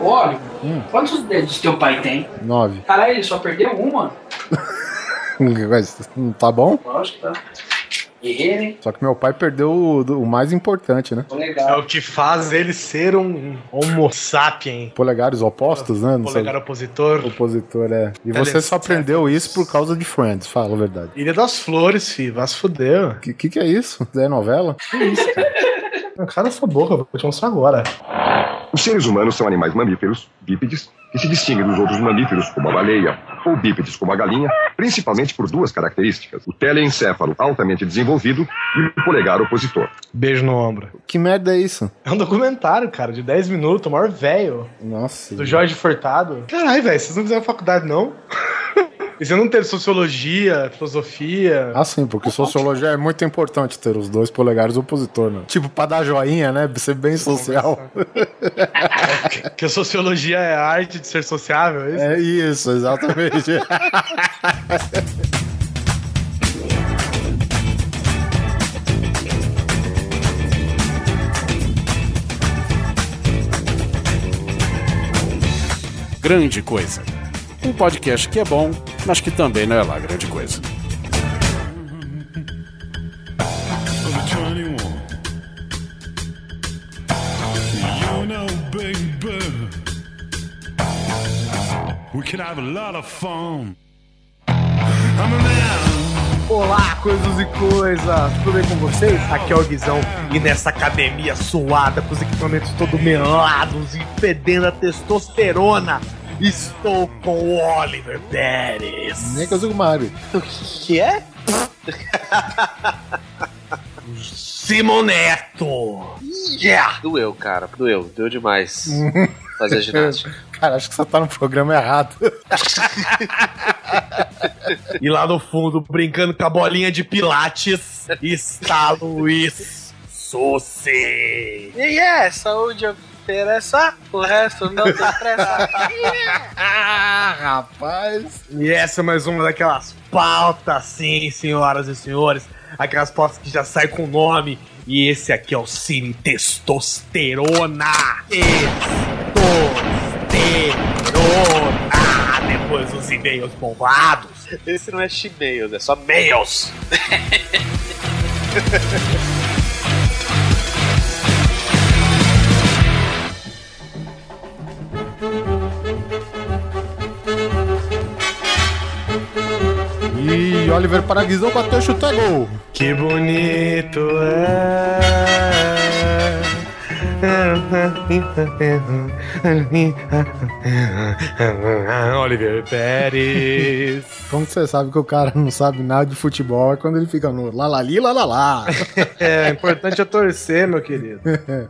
Ô, Oliver, quantos dedos teu pai tem? Nove. Caralho, ele só perdeu uma. Não tá bom? Lógico, tá. Guerreiro, hein? Só que meu pai perdeu o, o mais importante, né? É Legal. o que faz ele ser um homo sapien. Polegares opostos, né? Não sei. Polegar opositor. Opositor, é. E você só aprendeu isso por causa de Friends, fala a verdade. Ilha das Flores, fi. Vai se fuder. O que, que, que é isso? É novela? Cara, essa boca, vou te mostrar agora. Os seres humanos são animais mamíferos, bípedes, que se distinguem dos outros mamíferos, como a baleia, ou bípedes, como a galinha, principalmente por duas características: o teleencéfalo altamente desenvolvido e o polegar opositor. Beijo no ombro. Que merda é isso? É um documentário, cara, de 10 minutos, o maior velho. Nossa. Do Jorge Furtado. Caralho, velho, vocês não fizeram faculdade, não? E você não teve sociologia, filosofia? Ah, sim, porque sociologia é muito importante ter os dois polegares opositor, né? Tipo, pra dar joinha, né? Ser bem social. Que a sociologia é a arte de ser sociável, é isso? É isso, exatamente. Grande Coisa. Um podcast que é bom, mas que também não é lá grande coisa. Olá, coisas e coisas! Tudo bem com vocês? Aqui é o Guizão e nessa academia suada, com os equipamentos todos melados e fedendo a testosterona, estou com o Oliver Pérez. Nem que eu sou o Mario. O que é? Simoneto! Yeah! Doeu, cara. Doeu. Doeu demais. Fazer ginástica. Cara, acho que você tá no programa errado. E lá no fundo, brincando com a bolinha de pilates, está Luiz Sussi. E é, saúde interessa, o resto não tem pressa. Ah, rapaz. E essa é mais uma daquelas pautas, sim, senhoras e senhores. Aquelas pautas que já saem com nome. E esse aqui é o Cine Testosterona. Testosterona. Depois dos e-mails bombados. Esse não é chimeio, é só mails. Oliver Paraguizão bateu chute gol. Que bonito é. Oliver Pérez. Como você sabe que o cara não sabe nada de futebol é quando ele fica no lalali, lalalá. É, importante é torcer, meu querido.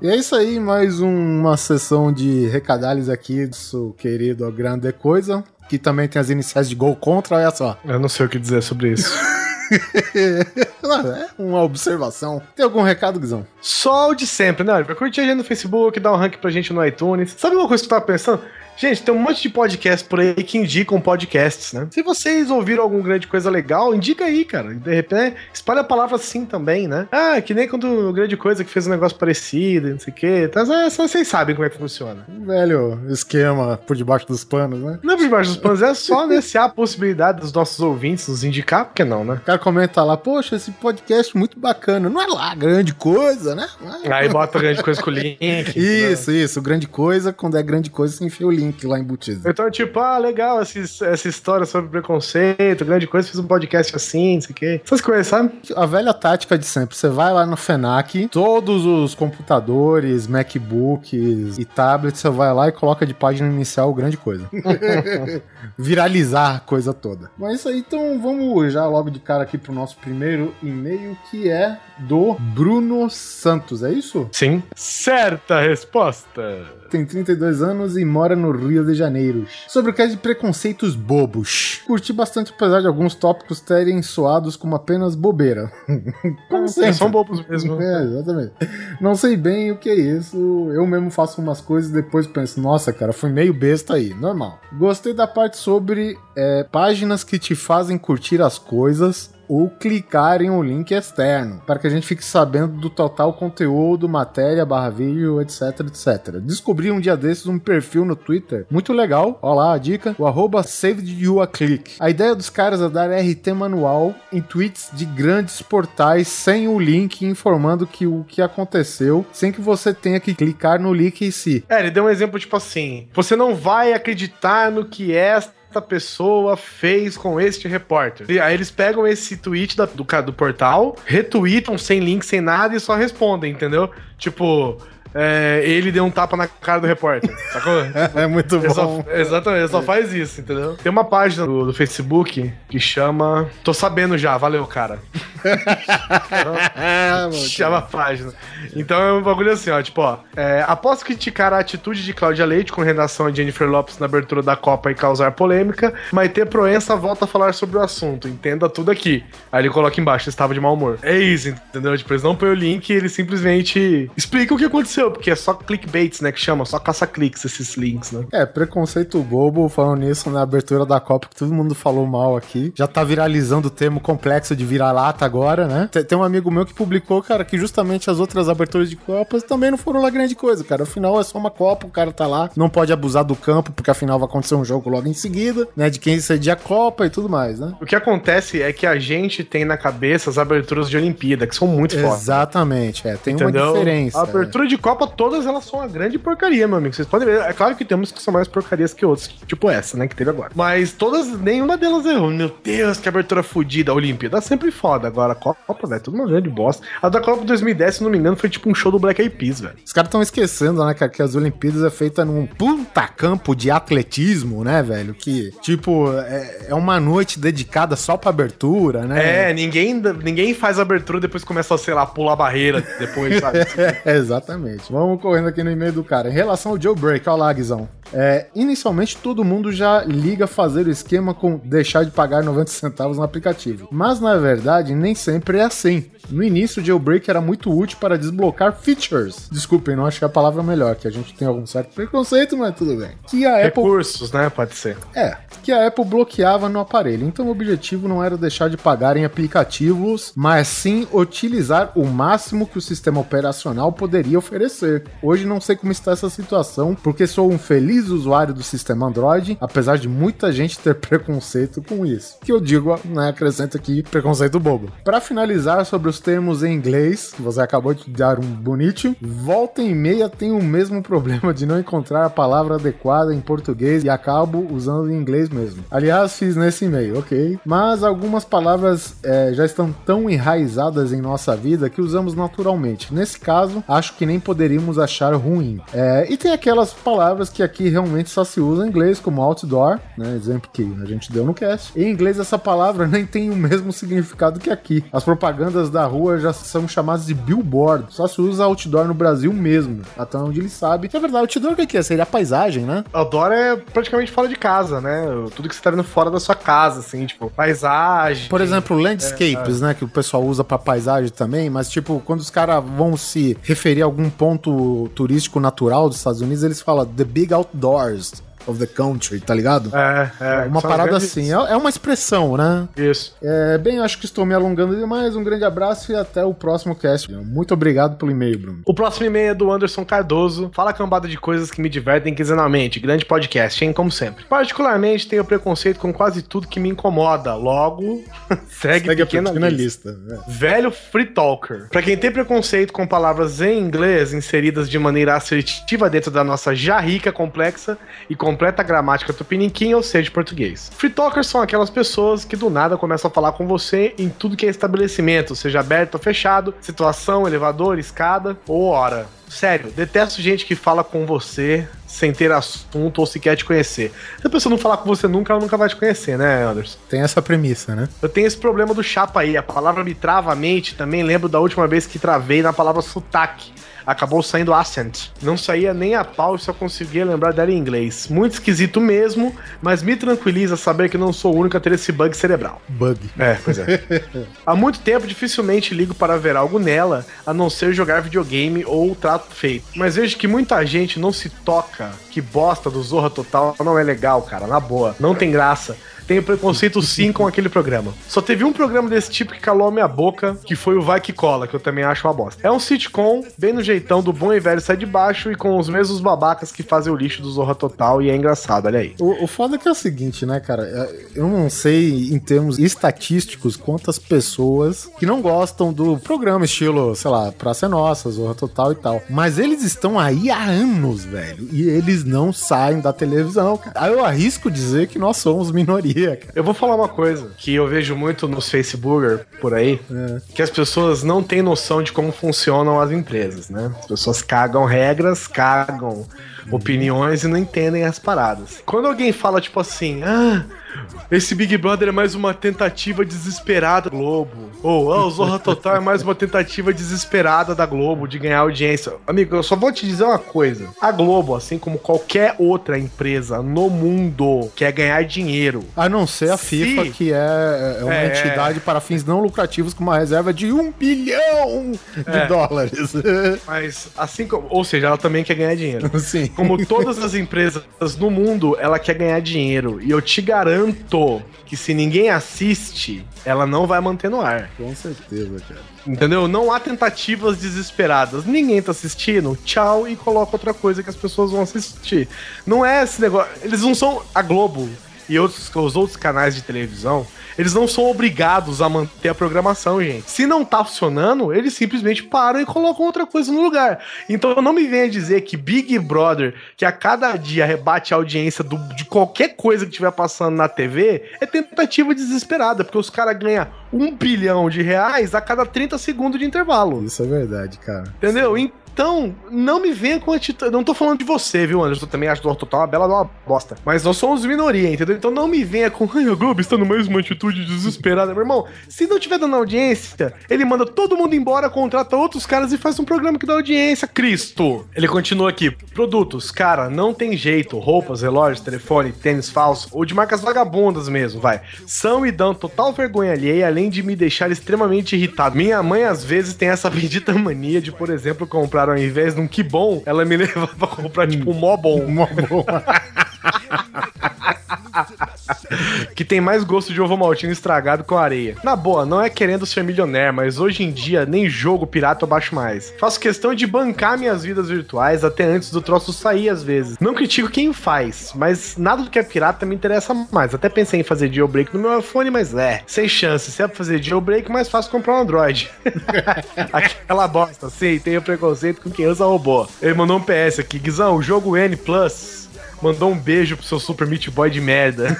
e é isso aí, mais uma sessão de recadalhos aqui do seu querido Grande Coisa, que também tem as iniciais de gol contra, olha só. Eu não sei o que dizer sobre isso. é uma observação. Tem algum recado, Guizão? Só o de sempre, né? Pra curtir a gente no Facebook, dar um rank pra gente no iTunes. Sabe uma coisa que eu tava pensando? Gente, tem um monte de podcasts por aí que indicam podcasts, né? Se vocês ouviram alguma grande coisa legal, indica aí, cara. De repente, espalha a palavra assim também, né? Ah, que nem quando o grande coisa que fez um negócio parecido, não sei o quê. Então, é, só vocês sabem como é que funciona. Um velho esquema por debaixo dos panos, né? Não é por debaixo dos panos, é só né, se há a possibilidade dos nossos ouvintes nos indicar, por que não, né? O cara comenta lá, poxa, esse podcast muito bacana. Não é lá grande coisa, né? Aí bota grande coisa com o link. Isso, né? isso. Grande coisa, quando é grande coisa, você enfia o link lá embutido. Então, tipo, ah, legal essa, essa história sobre preconceito, grande coisa, fiz um podcast assim, não sei o quê. Essas coisas, sabe? A velha tática de sempre. Você vai lá no FENAC, todos os computadores, MacBooks e tablets, você vai lá e coloca de página inicial grande coisa. Viralizar a coisa toda. Mas isso aí, então vamos já logo de cara aqui pro nosso primeiro e-mail, que é do Bruno Santos, é isso? Sim. Certa resposta. Tem 32 anos e mora no Rio de Janeiro. Sobre o caso de preconceitos bobos. Curti bastante, apesar de alguns tópicos terem soados como apenas bobeira. Como sempre. São bobos mesmo. É, exatamente. Não sei bem o que é isso. Eu mesmo faço umas coisas e depois penso, nossa, cara, fui meio besta aí. Normal. Gostei da parte sobre é, páginas que te fazem curtir as coisas ou clicar em um link externo, para que a gente fique sabendo do total conteúdo, matéria, barra vídeo, etc, etc. Descobri um dia desses um perfil no Twitter, muito legal, ó lá a dica, o arroba savedyouaclick. A ideia dos caras é dar RT manual em tweets de grandes portais sem o link informando que o que aconteceu, sem que você tenha que clicar no link em si. É, ele deu um exemplo tipo assim: você não vai acreditar no que esta pessoa fez com este repórter. E aí eles pegam esse tweet da- do, do portal, retweetam sem link, sem nada e só respondem, entendeu? Tipo, é, ele deu um tapa na cara do repórter, sacou? É muito Ele só, bom. exatamente, ele só faz isso, entendeu? Tem uma página do, do Facebook que chama. Tô sabendo já, valeu, cara. Chama a página. Então é um bagulho assim, ó. Tipo, ó. É, após criticar a atitude de Cláudia Leite com redação a Jennifer Lopes na abertura da Copa e causar polêmica, Maite Proença volta a falar sobre o assunto. Entenda tudo aqui. Aí ele coloca embaixo, estava de mau humor. É isso, entendeu? Tipo, eles não põem o link eles simplesmente explicam o que aconteceu, porque é só clickbaits, né? Que chama, só caça-cliques esses links, né? É, preconceito bobo, falando nisso na abertura da Copa, que todo mundo falou mal aqui. Já tá viralizando o termo complexo de vira-lata agora, né? Tem, tem um amigo meu que publicou, cara, que justamente as outras aberturas de Copas também não foram lá grande coisa, cara. Afinal, é só uma Copa, o cara tá lá, não pode abusar do campo, porque afinal vai acontecer um jogo logo em seguida, né? De quem cedia a Copa e tudo mais, né? O que acontece é que a gente tem na cabeça as aberturas de Olimpíada, que são muito fodas. Exatamente, é. Tem Entendeu? uma diferença. A abertura de Copa, todas elas são uma grande porcaria, meu amigo. Vocês podem ver. É claro que temos que são mais porcarias que outras, tipo essa, né, que teve agora. Mas todas, nenhuma delas errou. Meu Deus, que abertura fodida. A Olimpíada é sempre foda. Agora, a Copa, velho, tudo uma grande bosta. A da Copa 2010, se não me engano, foi tipo um show do Black Eyed Peas, velho. Os caras estão esquecendo, né, cara, que as Olimpíadas é feita num puta campo de atletismo, né, velho? Que, tipo, é, é uma noite dedicada só pra abertura, né? É, ninguém, ninguém faz abertura depois começa a, sei lá, pular a barreira depois, sabe? É, exatamente. Vamos correndo aqui no e-mail do cara. Em relação ao jailbreak, olha lá, Guizão. É, inicialmente todo mundo já liga fazer o esquema com deixar de pagar 90 centavos no aplicativo. Mas na verdade, nem sempre é assim. No início, o jailbreak era muito útil para desblocar features. Desculpem, não achei a palavra melhor, que a gente tem algum certo preconceito, mas tudo bem. Que a Apple Recursos, né? Pode ser. é, que a Apple bloqueava no aparelho. Então o objetivo não era deixar de pagar em aplicativos, mas sim utilizar o máximo que o sistema operacional poderia oferecer. Hoje não sei como está essa situação, porque sou um feliz usuário do sistema Android, apesar de muita gente ter preconceito com isso. Que eu digo, né, acrescento aqui preconceito bobo. Para finalizar sobre os termos em inglês, você acabou de dar um bonito, volta e meia tem o mesmo problema de não encontrar a palavra adequada em português e acabo usando em inglês mesmo. Aliás, fiz nesse e-mail, ok? Mas algumas palavras é, já estão tão enraizadas em nossa vida que usamos naturalmente. Nesse caso, acho que nem poderíamos achar ruim. É, e tem aquelas palavras que aqui realmente só se usa em inglês, como outdoor, né? Exemplo que a gente deu no cast. Em inglês, essa palavra nem tem o mesmo significado que aqui. As propagandas da rua já são chamadas de billboard. Só se usa outdoor no Brasil mesmo. Até onde ele sabe. Que é verdade, outdoor o que que é? Seria a paisagem, né? Outdoor é praticamente fora de casa, né? Tudo que você tá vendo fora da sua casa, assim, tipo, paisagem. Por exemplo, landscapes, né? Que o pessoal usa pra paisagem também, mas tipo, quando os caras vão se referir a algum ponto turístico natural dos Estados Unidos, eles falam the big outdoors of the country, tá ligado? É, é. uma são parada assim, é é uma expressão, né? Isso. É, bem, acho que estou me alongando demais. Um grande abraço e até o próximo cast. Muito obrigado pelo e-mail, Bruno. O próximo e-mail é do Anderson Cardoso. Fala cambada de coisas que me divertem quinzenalmente. Grande podcast, hein? Como sempre. Particularmente, tenho preconceito com quase tudo que me incomoda. Logo, segue, Segue a pequena, pequena lista. lista. né? Velho free talker. Pra quem tem preconceito com palavras em inglês inseridas de maneira assertiva dentro da nossa já rica, complexa e completa gramática tupiniquim, ou seja, português. Free talkers são aquelas pessoas que do nada começam a falar com você em tudo que é estabelecimento, seja aberto ou fechado, situação, elevador, escada ou hora. Sério, detesto gente que fala com você sem ter assunto ou sequer te conhecer. Se a pessoa não falar com você nunca, ela nunca vai te conhecer, né, Anderson? Tem essa premissa, né? Eu tenho esse problema do chapa aí. A palavra me trava a mente. Também lembro da última vez que travei na palavra sotaque. Acabou saindo accent. Não saía nem a pau e só conseguia lembrar dela em inglês. Muito esquisito mesmo, mas me tranquiliza saber que não sou o único a ter esse bug cerebral. Bug. É, pois é. Há muito tempo dificilmente ligo para ver algo nela, a não ser jogar videogame ou trato feito. Mas vejo que muita gente não se toca que bosta do Zorra Total não é legal, cara, na boa. Não tem graça. Tenho preconceito sim com aquele programa. Só teve um programa desse tipo que calou a minha boca, que foi o Vai Que Cola, que eu também acho uma bosta. É um sitcom, bem no jeitão do bom e velho sai de baixo e com os mesmos babacas que fazem o lixo do Zorra Total e é engraçado, olha aí. O, o foda é que é o seguinte, né, cara? É, Eu não sei, em termos estatísticos, quantas pessoas que não gostam do programa estilo, sei lá, Praça é Nossa, Zorra Total e tal. Mas eles estão aí há anos, velho. E eles não saem da televisão, cara. Aí eu arrisco dizer que nós somos minoria, cara. Eu vou falar uma coisa que eu vejo muito nos Facebooker por aí, que as pessoas não têm noção de como funcionam as empresas, né? As pessoas cagam regras, cagam opiniões e não entendem as paradas. Quando alguém fala tipo assim, ah, esse Big Brother é mais uma tentativa desesperada da Globo. Ou, ah, o Zorra Total é mais uma tentativa desesperada da Globo de ganhar audiência. Amigo, eu só vou te dizer uma coisa. A Globo, assim como qualquer outra empresa no mundo, quer ganhar dinheiro. A não ser a Se- FIFA, que é, é uma É. entidade para fins não lucrativos com uma reserva de um bilhão de É. dólares. Mas assim como. Ou seja, ela também quer ganhar dinheiro. Sim. Como todas as empresas no mundo, ela quer ganhar dinheiro. E eu te garanto que se ninguém assiste, ela não vai manter no ar. Com certeza, cara. Entendeu? Não há tentativas desesperadas. Ninguém tá assistindo, tchau, e coloca outra coisa que as pessoas vão assistir. Não é esse negócio. Eles não são. A Globo e outros, os outros canais de televisão, eles não são obrigados a manter a programação, gente. Se não tá funcionando, eles simplesmente param e colocam outra coisa no lugar. Então não me venha dizer que Big Brother, que a cada dia rebate a audiência do- de qualquer coisa que estiver passando na TV, é tentativa desesperada, porque os caras ganham um bilhão de reais a cada 30 segundos de intervalo. Isso é verdade, cara. Entendeu? Então, não me venha com atitude. Não tô falando de você, viu, Anderson? Eu também acho do Total uma bela uma bosta. Mas nós somos minoria, entendeu? Então não me venha com. Ai, a Globo está numa mesma atitude desesperada. Meu irmão, se não tiver dando audiência, ele manda todo mundo embora, contrata outros caras e faz um programa que dá audiência. Cristo! Ele continua aqui. Produtos, cara, não tem jeito. Roupas, relógios, telefone, tênis falso, ou de marcas vagabundas mesmo, vai. São e dão total vergonha alheia, além de me deixar extremamente irritado. Minha mãe, às vezes, tem essa bendita mania de, por exemplo, comprar ao invés de um que bom, ela me leva pra comprar, tipo, um mó bom. Mó bom. que tem mais gosto de ovo maltino estragado com areia. Na boa, não é querendo ser milionário, mas hoje em dia nem jogo pirata eu baixo mais. Faço questão de bancar minhas vidas virtuais até antes do troço sair às vezes. Não critico quem faz, mas nada do que é pirata me interessa mais. Até pensei em fazer jailbreak no meu iPhone, mas é, sem chance. Se é pra fazer jailbreak, mais fácil comprar um Android. Aquela bosta, sim, tenho preconceito com quem usa robô. Ele mandou um PS aqui, Guizão, o jogo N Plus mandou um beijo pro seu Super Meat Boy de merda.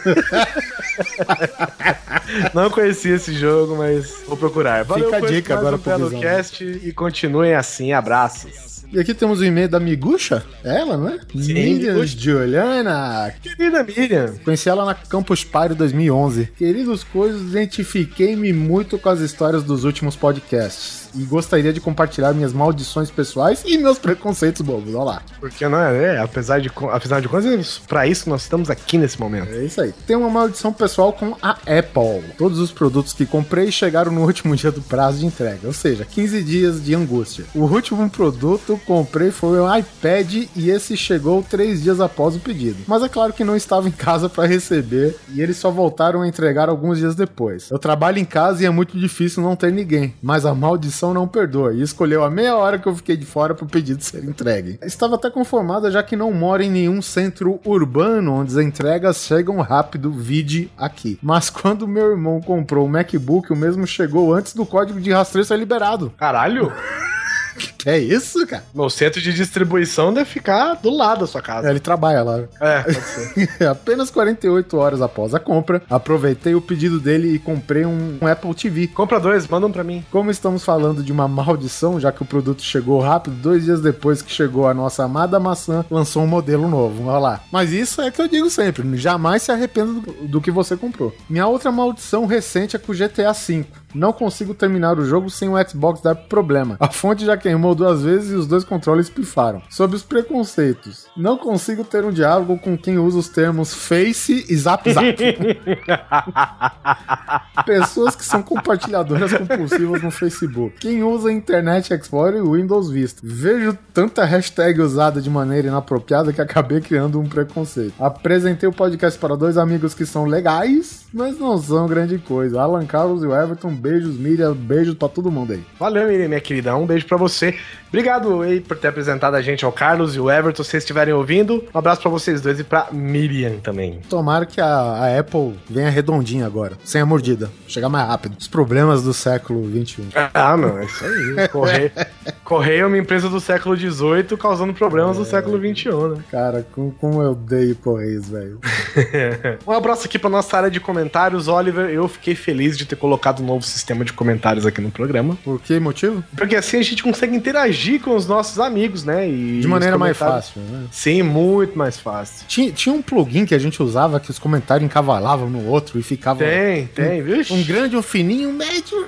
Não conhecia esse jogo, mas vou procurar. Valeu, Fica a dica agora um pro. Cast e continuem assim. Abraços. E aqui temos o e-mail da Miguxa, é ela, não é? Miriam Miguxa. Juliana. Querida Miriam, Conheci ela na Campus Party 2011. Queridos coisas, identifiquei-me muito com as histórias dos últimos podcasts. E gostaria de compartilhar minhas maldições pessoais e meus preconceitos bobos. Olha lá. porque não é, é, apesar de afinal de contas, pra isso nós estamos aqui nesse momento. É isso aí. Tem uma maldição pessoal com a Apple. Todos os produtos que comprei chegaram no último dia do prazo de entrega, ou seja, 15 dias de angústia. O último produto que comprei foi um iPad e esse chegou três dias após o pedido. Mas é claro que não estava em casa para receber e eles só voltaram a entregar alguns dias depois. Eu trabalho em casa e é muito difícil não ter ninguém, mas a maldição não perdoa e escolheu a meia hora que eu fiquei de fora para o pedido ser entregue. Estava até conformada já que não moro em nenhum centro urbano onde as entregas chegam rápido, vide aqui. Mas quando meu irmão comprou o MacBook, o mesmo chegou antes do código de rastreio ser liberado. Caralho, é isso, cara? meu centro de distribuição deve ficar do lado da sua É, casa. Ele trabalha lá. É, pode ser. Apenas 48 horas após a compra, aproveitei o pedido dele e comprei um, um Apple TV. Compra dois, manda um pra mim. Como estamos falando de uma maldição, já que o produto chegou rápido, dois dias depois que chegou a nossa amada maçã, lançou um modelo novo. Olha lá. Mas isso é que eu digo sempre: jamais se arrependa do, do que você comprou. Minha outra maldição recente é com o GTA V. Não consigo terminar o jogo sem o Xbox dar problema. A fonte já queimou duas vezes e os dois controles pifaram. Sobre os preconceitos. Não consigo ter um diálogo com quem usa os termos Face e Zap Zap. Pessoas que são compartilhadoras compulsivas no Facebook. Quem usa Internet Explorer e Windows Vista. Vejo tanta hashtag usada de maneira inapropriada que acabei criando um preconceito. Apresentei o podcast para dois amigos que são legais, mas não são grande coisa. Alan Carlos e o Everton, beijos, Miriam, beijos pra todo mundo aí. Valeu, Miriam, minha querida. Um beijo pra você. Obrigado aí por ter apresentado a gente ao Carlos e o Everton, se vocês estiverem ouvindo. Um abraço pra vocês dois e pra Miriam também. Tomara que a, a Apple venha redondinha agora, sem a mordida. Chegar mais rápido. Os problemas do século XXI. Ah, não, é isso aí. Correio, Correio é uma empresa do século XVIII causando problemas do século XXI, né? Cara, como, como eu odeio Correios, velho. Um abraço aqui pra nossa área de comentários, Oliver. Eu fiquei feliz de ter colocado um novo sistema de comentários aqui no programa. Por que motivo? Porque assim a gente consegue interagir com os nossos amigos, né? E De maneira mais fácil, né? Sim, muito mais fácil. Tinha, tinha um plugin que a gente usava que os comentários encavalavam no outro e ficava. Tem, tem, viu? Um grande, um fininho, um médio.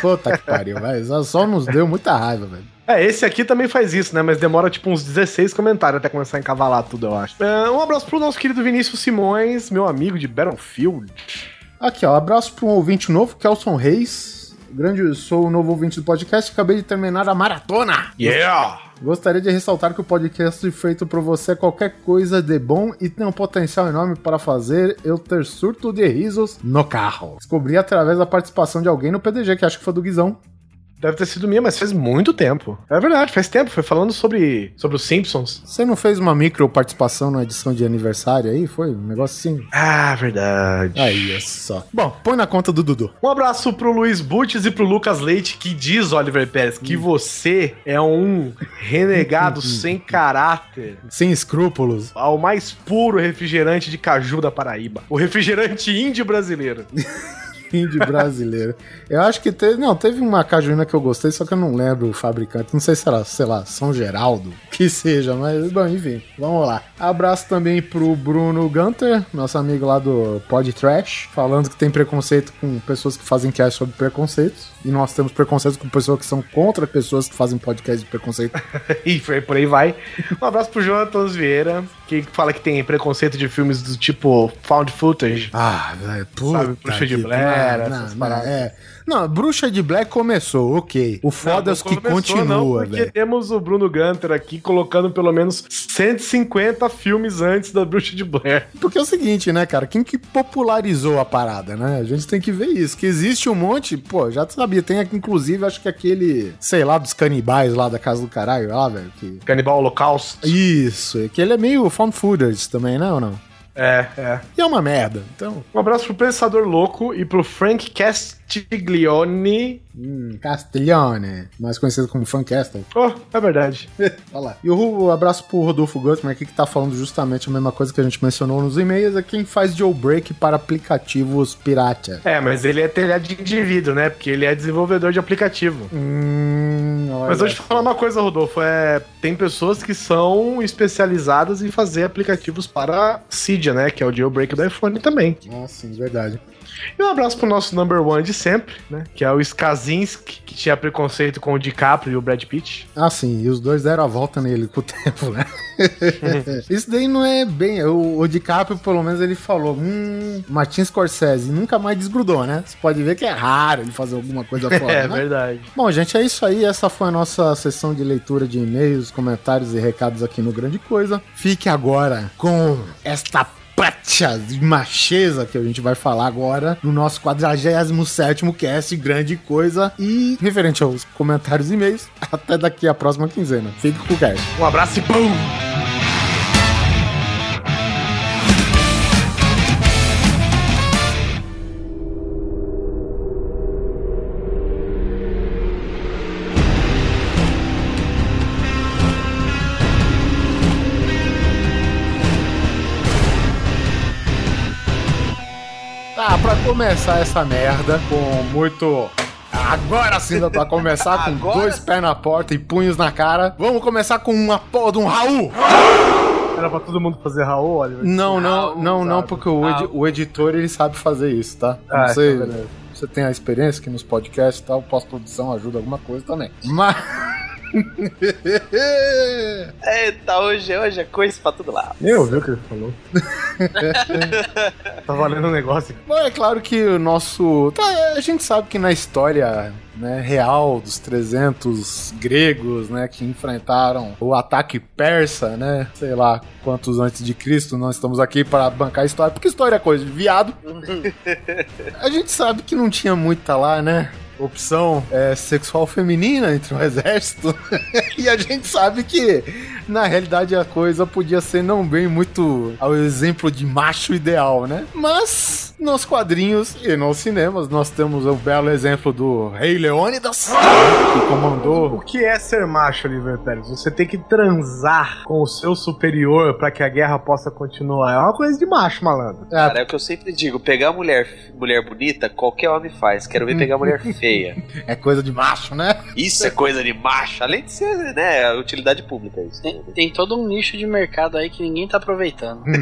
Puta que pariu, velho. Só, só nos deu muita raiva, velho. É, esse aqui também faz isso, né? Mas demora tipo uns 16 comentários até começar a encavalar tudo, eu acho. É, um abraço pro nosso querido Vinícius Simões, meu amigo de Battlefield. Aqui, ó. Abraço para um ouvinte novo, Kelson Reis. Grande, sou o novo ouvinte do podcast. Acabei de terminar a maratona. Yeah! Gostaria de ressaltar que o podcast feito por você é qualquer coisa de bom e tem um potencial enorme para fazer eu ter surto de risos no carro. Descobri através da participação de alguém no PDG, que acho que foi do Guizão. Deve ter sido minha, mas faz muito tempo. É verdade, faz tempo. Foi falando sobre, sobre os Simpsons. Você não fez uma micro participação na edição de aniversário aí? Foi um negócio assim? Ah, verdade. Aí, é só. Bom, põe na conta do Dudu. Um abraço pro Luiz Butches e pro Lucas Leite, que diz, Oliver Pérez, que você é um renegado sem caráter. Sem escrúpulos. Ao mais puro refrigerante de caju da Paraíba. O refrigerante índio brasileiro. Índio brasileiro. Eu acho que teve. Não, teve uma cajuína que eu gostei, só que eu não lembro o fabricante. Não sei se era, sei lá, São Geraldo. Que seja, mas, bom, enfim. Vamos lá. Abraço também pro Bruno Gunter, nosso amigo lá do Pod Trash, falando que tem preconceito com pessoas que fazem cast sobre preconceitos. E nós temos preconceitos com pessoas que são contra pessoas que fazem podcast de preconceito. e por aí vai. Um abraço pro Jonathan Vieira, que fala que tem preconceito de filmes do tipo found footage. Ah, velho, puta. Sabe, Bruxa de Blair, não, essas paradas. é. Não, Bruxa de Black começou, ok. O foda é os que começou, continua, não, porque velho. temos o Bruno Gunter aqui colocando pelo menos 150 filmes antes da Bruxa de Blair. Porque é o seguinte, né, cara? Quem que popularizou a parada, né? A gente tem que ver isso. Que existe um monte, pô, já sabia. Tem aqui, inclusive, acho que aquele, sei lá, dos canibais lá da casa do caralho, lá, velho. Que... Canibal Holocausto. Isso, que ele é meio found footage também, né, ou não? É, é. E é uma merda, então. Um abraço pro Pensador Louco e pro Frank Castiglione. Hum, Castiglione, mais conhecido como Fancastle. Oh, é verdade. Olha lá. E o abraço pro Rodolfo Gutman aqui que tá falando justamente a mesma coisa que a gente mencionou nos e-mails, é quem faz jailbreak para aplicativos pirata. É, mas ele é telhado de indivíduo, né? Porque ele é desenvolvedor de aplicativo. Hum, Mas vou te falar uma coisa, Rodolfo. É, tem pessoas que são especializadas em fazer aplicativos para Cydia, né? Que é o jailbreak do iPhone também. Ah, sim, verdade. E um abraço pro nosso number one de sempre, né? Que é o Skazinski, que tinha preconceito com o DiCaprio e o Brad Pitt. Ah, sim, e os dois deram a volta nele com o tempo, né? Isso daí não é bem. O, o DiCaprio, pelo menos, ele falou: Hum, Martin Scorsese nunca mais desgrudou, né? Você pode ver que é raro ele fazer alguma coisa fora. é né? verdade. Bom, gente, é isso aí. Essa foi a nossa sessão de leitura de e-mails, comentários e recados aqui no Grande Coisa. Fique agora com esta pratia de macheza que a gente vai falar agora no nosso 47º cast Grande Coisa e referente aos comentários e e-mails. Até daqui a próxima quinzena. Fique com o cast. Um abraço e pum! Começar essa merda com muito. Agora sim dá pra começar com Agora dois pés na porta e punhos na cara. Vamos começar com uma porra de um Raul! Era pra todo mundo fazer Raul, olha. Não, não, Raul, não, não, sabe? porque o, o editor ele sabe fazer isso, tá? Ah, não sei. então. Você tem a experiência que nos podcasts e tal, pós-produção ajuda alguma coisa também. Mas. Eita, hoje, hoje é coisa pra todo lado. Nem ouviu o que ele falou. tá valendo um negócio. Bom, é claro que o nosso. tá, a gente sabe que na história né, real dos 300 gregos, né, que enfrentaram o ataque persa, né, sei lá quantos antes de Cristo, não estamos aqui para bancar a história, porque história é coisa de viado. a gente sabe que não tinha muita lá, né, opção é, sexual feminina entre o exército. e a gente sabe que, na realidade, a coisa podia ser não bem muito ao exemplo de macho ideal, né? Mas, nos quadrinhos e nos cinemas, nós temos o belo exemplo do Rei Leônidas, que comandou. O que é ser macho, Oliver Pérez? Você tem que transar com o seu superior pra que a guerra possa continuar. É uma coisa de macho, malandro. Cara, é o que eu sempre digo: pegar mulher, mulher bonita, qualquer homem faz. Quero ver pegar mulher feia. É coisa de macho, né? Isso é coisa de macho. Além de ser, né, utilidade pública. Isso. Tem, tem todo um nicho de mercado aí que ninguém tá aproveitando.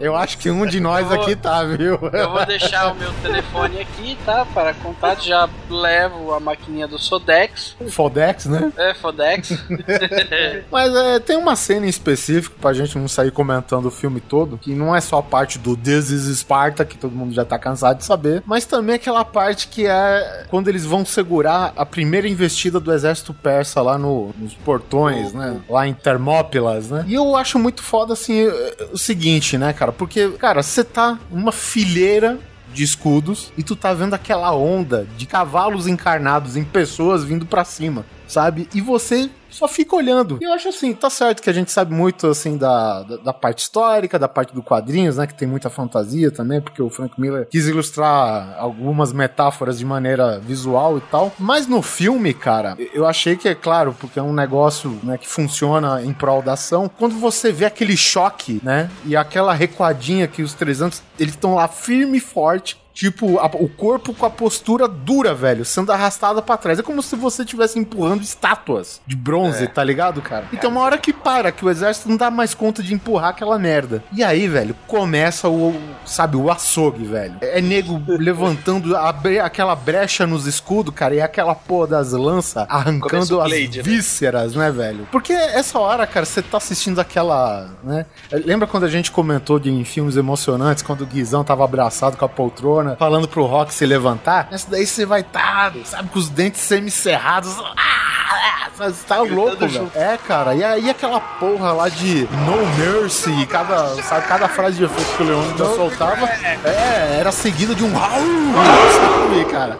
Eu acho que um de nós aqui tá, viu? Eu vou deixar o meu telefone aqui, tá? Para contato, já levo a maquininha do Sodex. Fodex, né? É, Fodex. Mas é, tem uma cena em específico pra gente não sair comentando o filme todo, que não é só a parte do This is Sparta, que todo mundo já tá cansado de saber, mas também aquela parte que é quando eles vão segurar a primeira investida do exército persa lá no- nos portões, né? Lá em Termópilas, né? E eu acho muito foda, assim, o seguinte, né, cara? Porque, cara, você tá numa fileira de escudos e tu tá vendo aquela onda de cavalos encarnados em pessoas vindo pra cima, sabe? E você só fica olhando. E eu acho assim, tá certo que a gente sabe muito, assim, da, da, da parte histórica, da parte do quadrinhos, né? Que tem muita fantasia também, porque o Frank Miller quis ilustrar algumas metáforas de maneira visual e tal. Mas no filme, cara, eu achei que, é claro, porque é um negócio né, que funciona em prol da ação, quando você vê aquele choque, né? E aquela recuadinha que os 300, eles estão lá firme e forte, Tipo, a- o corpo com a postura dura, velho, sendo arrastada pra trás. É como se você estivesse empurrando estátuas de bronze, tá ligado, cara? E tem uma hora que para, que o exército não dá mais conta de empurrar aquela merda. E aí, velho, começa o, sabe, o açougue, velho. É nego levantando a aquela brecha nos escudos, cara, e aquela porra das lanças arrancando as Blade, né? vísceras, né, velho? Porque essa hora, cara, você tá assistindo aquela, né? Lembra quando a gente comentou de em filmes emocionantes, quando o Guizão tava abraçado com a poltrona, falando pro Rock se levantar? Essa daí você vai tá, sabe, com os dentes semicerrados. Ah, tá louco, velho. É, cara, e aí aquela porra lá de No Mercy, cada, sabe, cada frase de efeito que o Leônidas soltava, é, era seguida de um Raul, sabe, cara?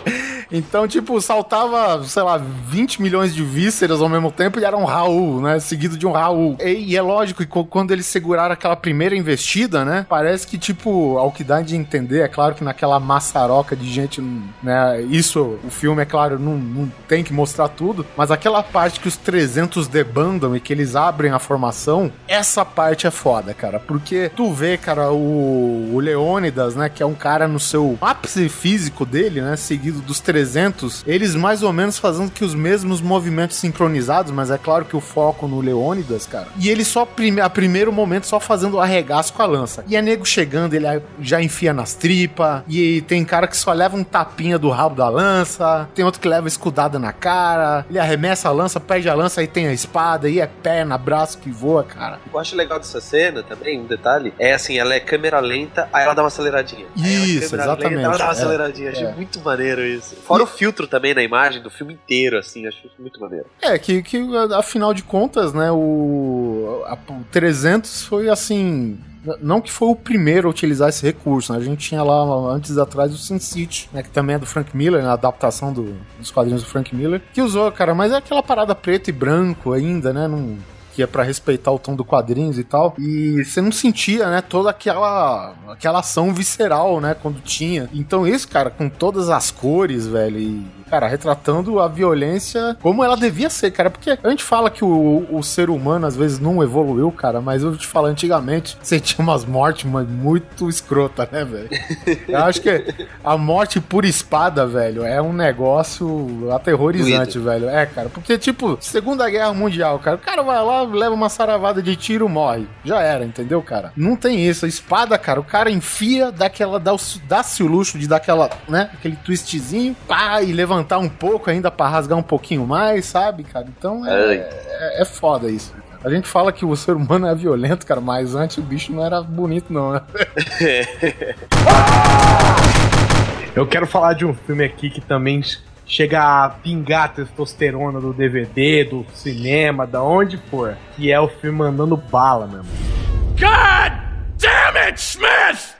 Então, tipo, saltava, sei lá, 20 milhões de vísceras ao mesmo tempo e era um Raul, né? Seguido de um Raul. E, e é lógico que quando eles seguraram aquela primeira investida, né? Parece que, tipo, ao que dá de entender, é claro que naquela maçaroca de gente, né? Isso, o filme, é claro, não, não tem que mostrar tudo, mas aquela parte que os 300 debandam e que eles abrem a formação, essa parte é foda, cara. Porque tu vê, cara, o, o Leônidas, né? Que é um cara no seu ápice físico dele, né? Seguido dos 300, eles mais ou menos fazendo que os mesmos movimentos sincronizados, mas é claro que o foco no Leônidas, cara. E ele só, prime a primeiro momento, só fazendo o arregaço com a lança. E é nego chegando, ele já enfia nas tripas, e tem cara que só leva um tapinha do rabo da lança, tem outro que leva escudada na cara, ele arremessa a lança, perde a lança, aí tem a espada, e é perna, braço que voa, cara. O que eu acho legal dessa cena também, um detalhe, é assim, ela é câmera lenta, aí ela dá uma aceleradinha. É Isso, exatamente, ela dá uma é, aceleradinha, achei é. muito maneiro isso. Fora o filtro também na imagem do filme inteiro, assim, acho muito maneiro. É, que, que afinal de contas, né, o, a- o 300 foi assim. Não que foi o primeiro a utilizar esse recurso, né? A gente tinha lá antes atrás o Sin City, né? Que também é do Frank Miller, né? A adaptação do- dos quadrinhos do Frank Miller, que usou, cara, mas é aquela parada preto e branco ainda, né? Não, que é pra respeitar o tom do quadrinhos e tal. E você não sentia, né, toda aquela aquela ação visceral, né, quando tinha. Então isso, cara, com todas as cores, velho, e cara, retratando a violência como ela devia ser, cara, porque a gente fala que o, o ser humano às vezes não evoluiu, cara, mas eu te falo antigamente, você tinha umas mortes mas muito escrota, né, velho? Eu acho que a morte por espada, velho, é um negócio aterrorizante, velho. É, cara, porque tipo, Segunda Guerra Mundial, cara, o cara vai lá, leva uma saravada de tiro, morre. Já era, entendeu, cara? Não tem isso. A espada, cara, o cara enfia, daquela, dá o- dá-se o luxo de dar aquela, né? Aquele twistzinho, pá, e levantar um pouco ainda pra rasgar um pouquinho mais, sabe, cara? Então é, é, é foda isso. A gente fala que o ser humano é violento, cara, mas antes o bicho não era bonito, não, né? Eu quero falar de um filme aqui que também chega a pingar a testosterona do DVD, do cinema, da onde for. Que é o filme Mandando Bala, meu irmão. God damn it, Smith!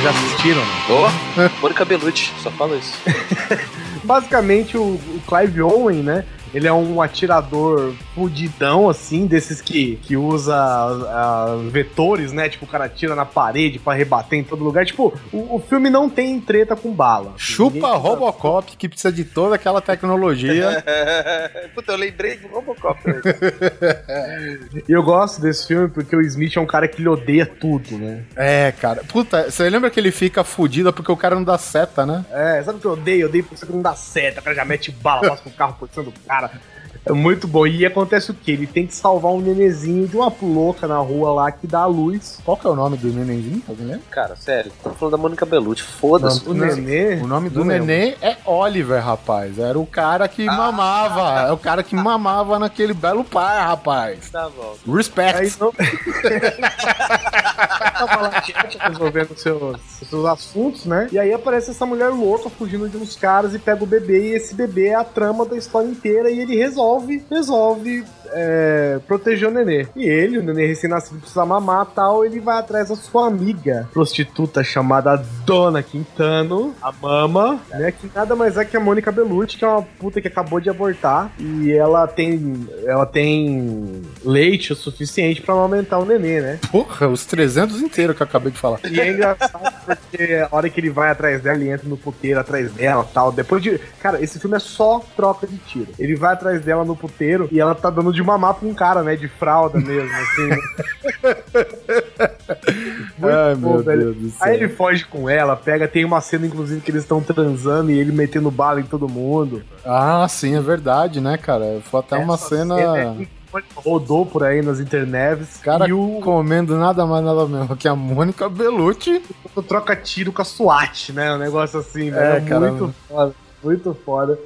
Vocês já assistiram, né? Ô, Mônica Bellucci, só fala isso. Basicamente, o, o Clive Owen, né? Ele é um atirador fudidão, assim, desses que, que usa ah, vetores, né? Tipo, o cara atira na parede pra rebater em todo lugar. Tipo, o, o filme não tem treta com bala. assim, Chupa ninguém- Robocop, que precisa de toda aquela tecnologia. Puta, eu lembrei do Robocop. né? E eu gosto desse filme porque o Smith é um cara que ele odeia tudo, né? é, cara. Puta, você lembra que ele fica fudido porque o cara não dá seta, né? É, sabe o que eu odeio? Eu odeio porque você não dá seta, o cara já mete bala, passa com o carro por cima do cara. É muito bom. E acontece o quê? Ele tem que salvar um nenezinho de uma louca na rua lá que dá a luz. Qual que é o nome do nenenzinho? Alguém lembra? Cara, sério, tô falando da Mônica Bellucci, foda-se. O nenê. O nome do lembro. neném é Oliver, rapaz. Era o cara que mamava. É o cara que mamava naquele belo pai, rapaz. Tá bom. Respect. Aí não. Tava lá resolvendo seus, seus assuntos, né? E aí aparece essa mulher louca fugindo de uns caras e pega o bebê. E esse bebê é a trama da história inteira. E ele resolve, resolve é, proteger o nenê. E ele, o nenê recém-nascido, precisa mamar tal. Ele vai atrás da sua amiga prostituta chamada Dona Quintano, a mama, né? Que nada mais é que a Mônica Bellucci, que é uma puta que acabou de abortar. E ela tem, ela tem leite o suficiente pra amamentar o nenê, né? Porra, os 300 inteiros que eu acabei de falar. E é engraçado porque a hora que ele vai atrás dela, ele entra no puteiro atrás dela tal. Depois de. Cara, esse filme é só troca de tiro. Ele vai atrás dela no puteiro e ela tá dando de mamar pra um cara, né? De fralda mesmo, assim. né? Muito Ai, bom, meu velho. Deus do céu. Aí ele foge com ela, pega, tem uma cena, inclusive, que eles estão transando e ele metendo bala em todo mundo. Ah, sim, é verdade, né, cara? Foi até uma Essa cena. é- rodou por aí nas internets. Cara e o, comendo nada mais nada menos que a Mônica Bellucci. o troca tiro com a SWAT, né? Um negócio assim, velho. É, É, cara. muito foda. Muito foda.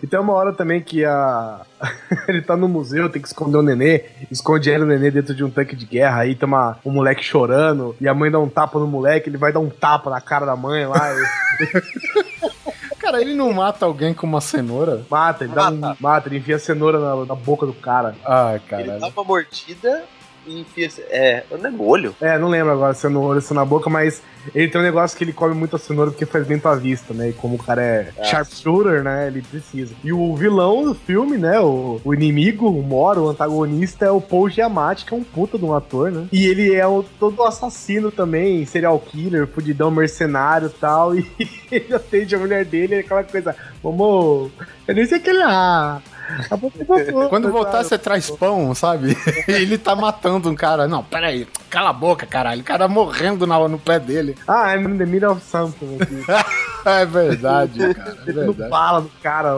E tem uma hora também que a. ele tá no museu, tem que esconder o nenê, esconde ela e o nenê dentro de um tanque de guerra, aí tem uma, um moleque chorando, e a mãe dá um tapa no moleque, ele vai dar um tapa na cara da mãe lá, e Cara, ele não mata alguém com uma cenoura? mata, ele dá um. Mata, ele enfia a cenoura na, na boca do cara. Ai, Ele caralho. dá uma mordida e enfia. É, não é no olho? É, não lembro agora se é no olho ou se é na boca, mas ele tem um negócio que ele come muita cenoura porque faz bem pra vista, né? E como o cara é Ah. sharpshooter, né? Ele precisa. E o vilão do filme, né? O, o inimigo, o Moro, o antagonista, é o Paul Giamatti, que é um puta de um ator, né? E ele é o, todo assassino também, serial killer, fudidão, mercenário e tal. E ele atende a mulher dele, aquela coisa, vamos. Eu nem sei que ele é. Quando voltar, você traz pão, sabe? ele tá matando um cara. Não, peraí. Cala a boca, caralho. O cara morrendo na, no pé dele. Ah, I'm in the middle of something aqui. É verdade, cara. É verdade. bala no cara.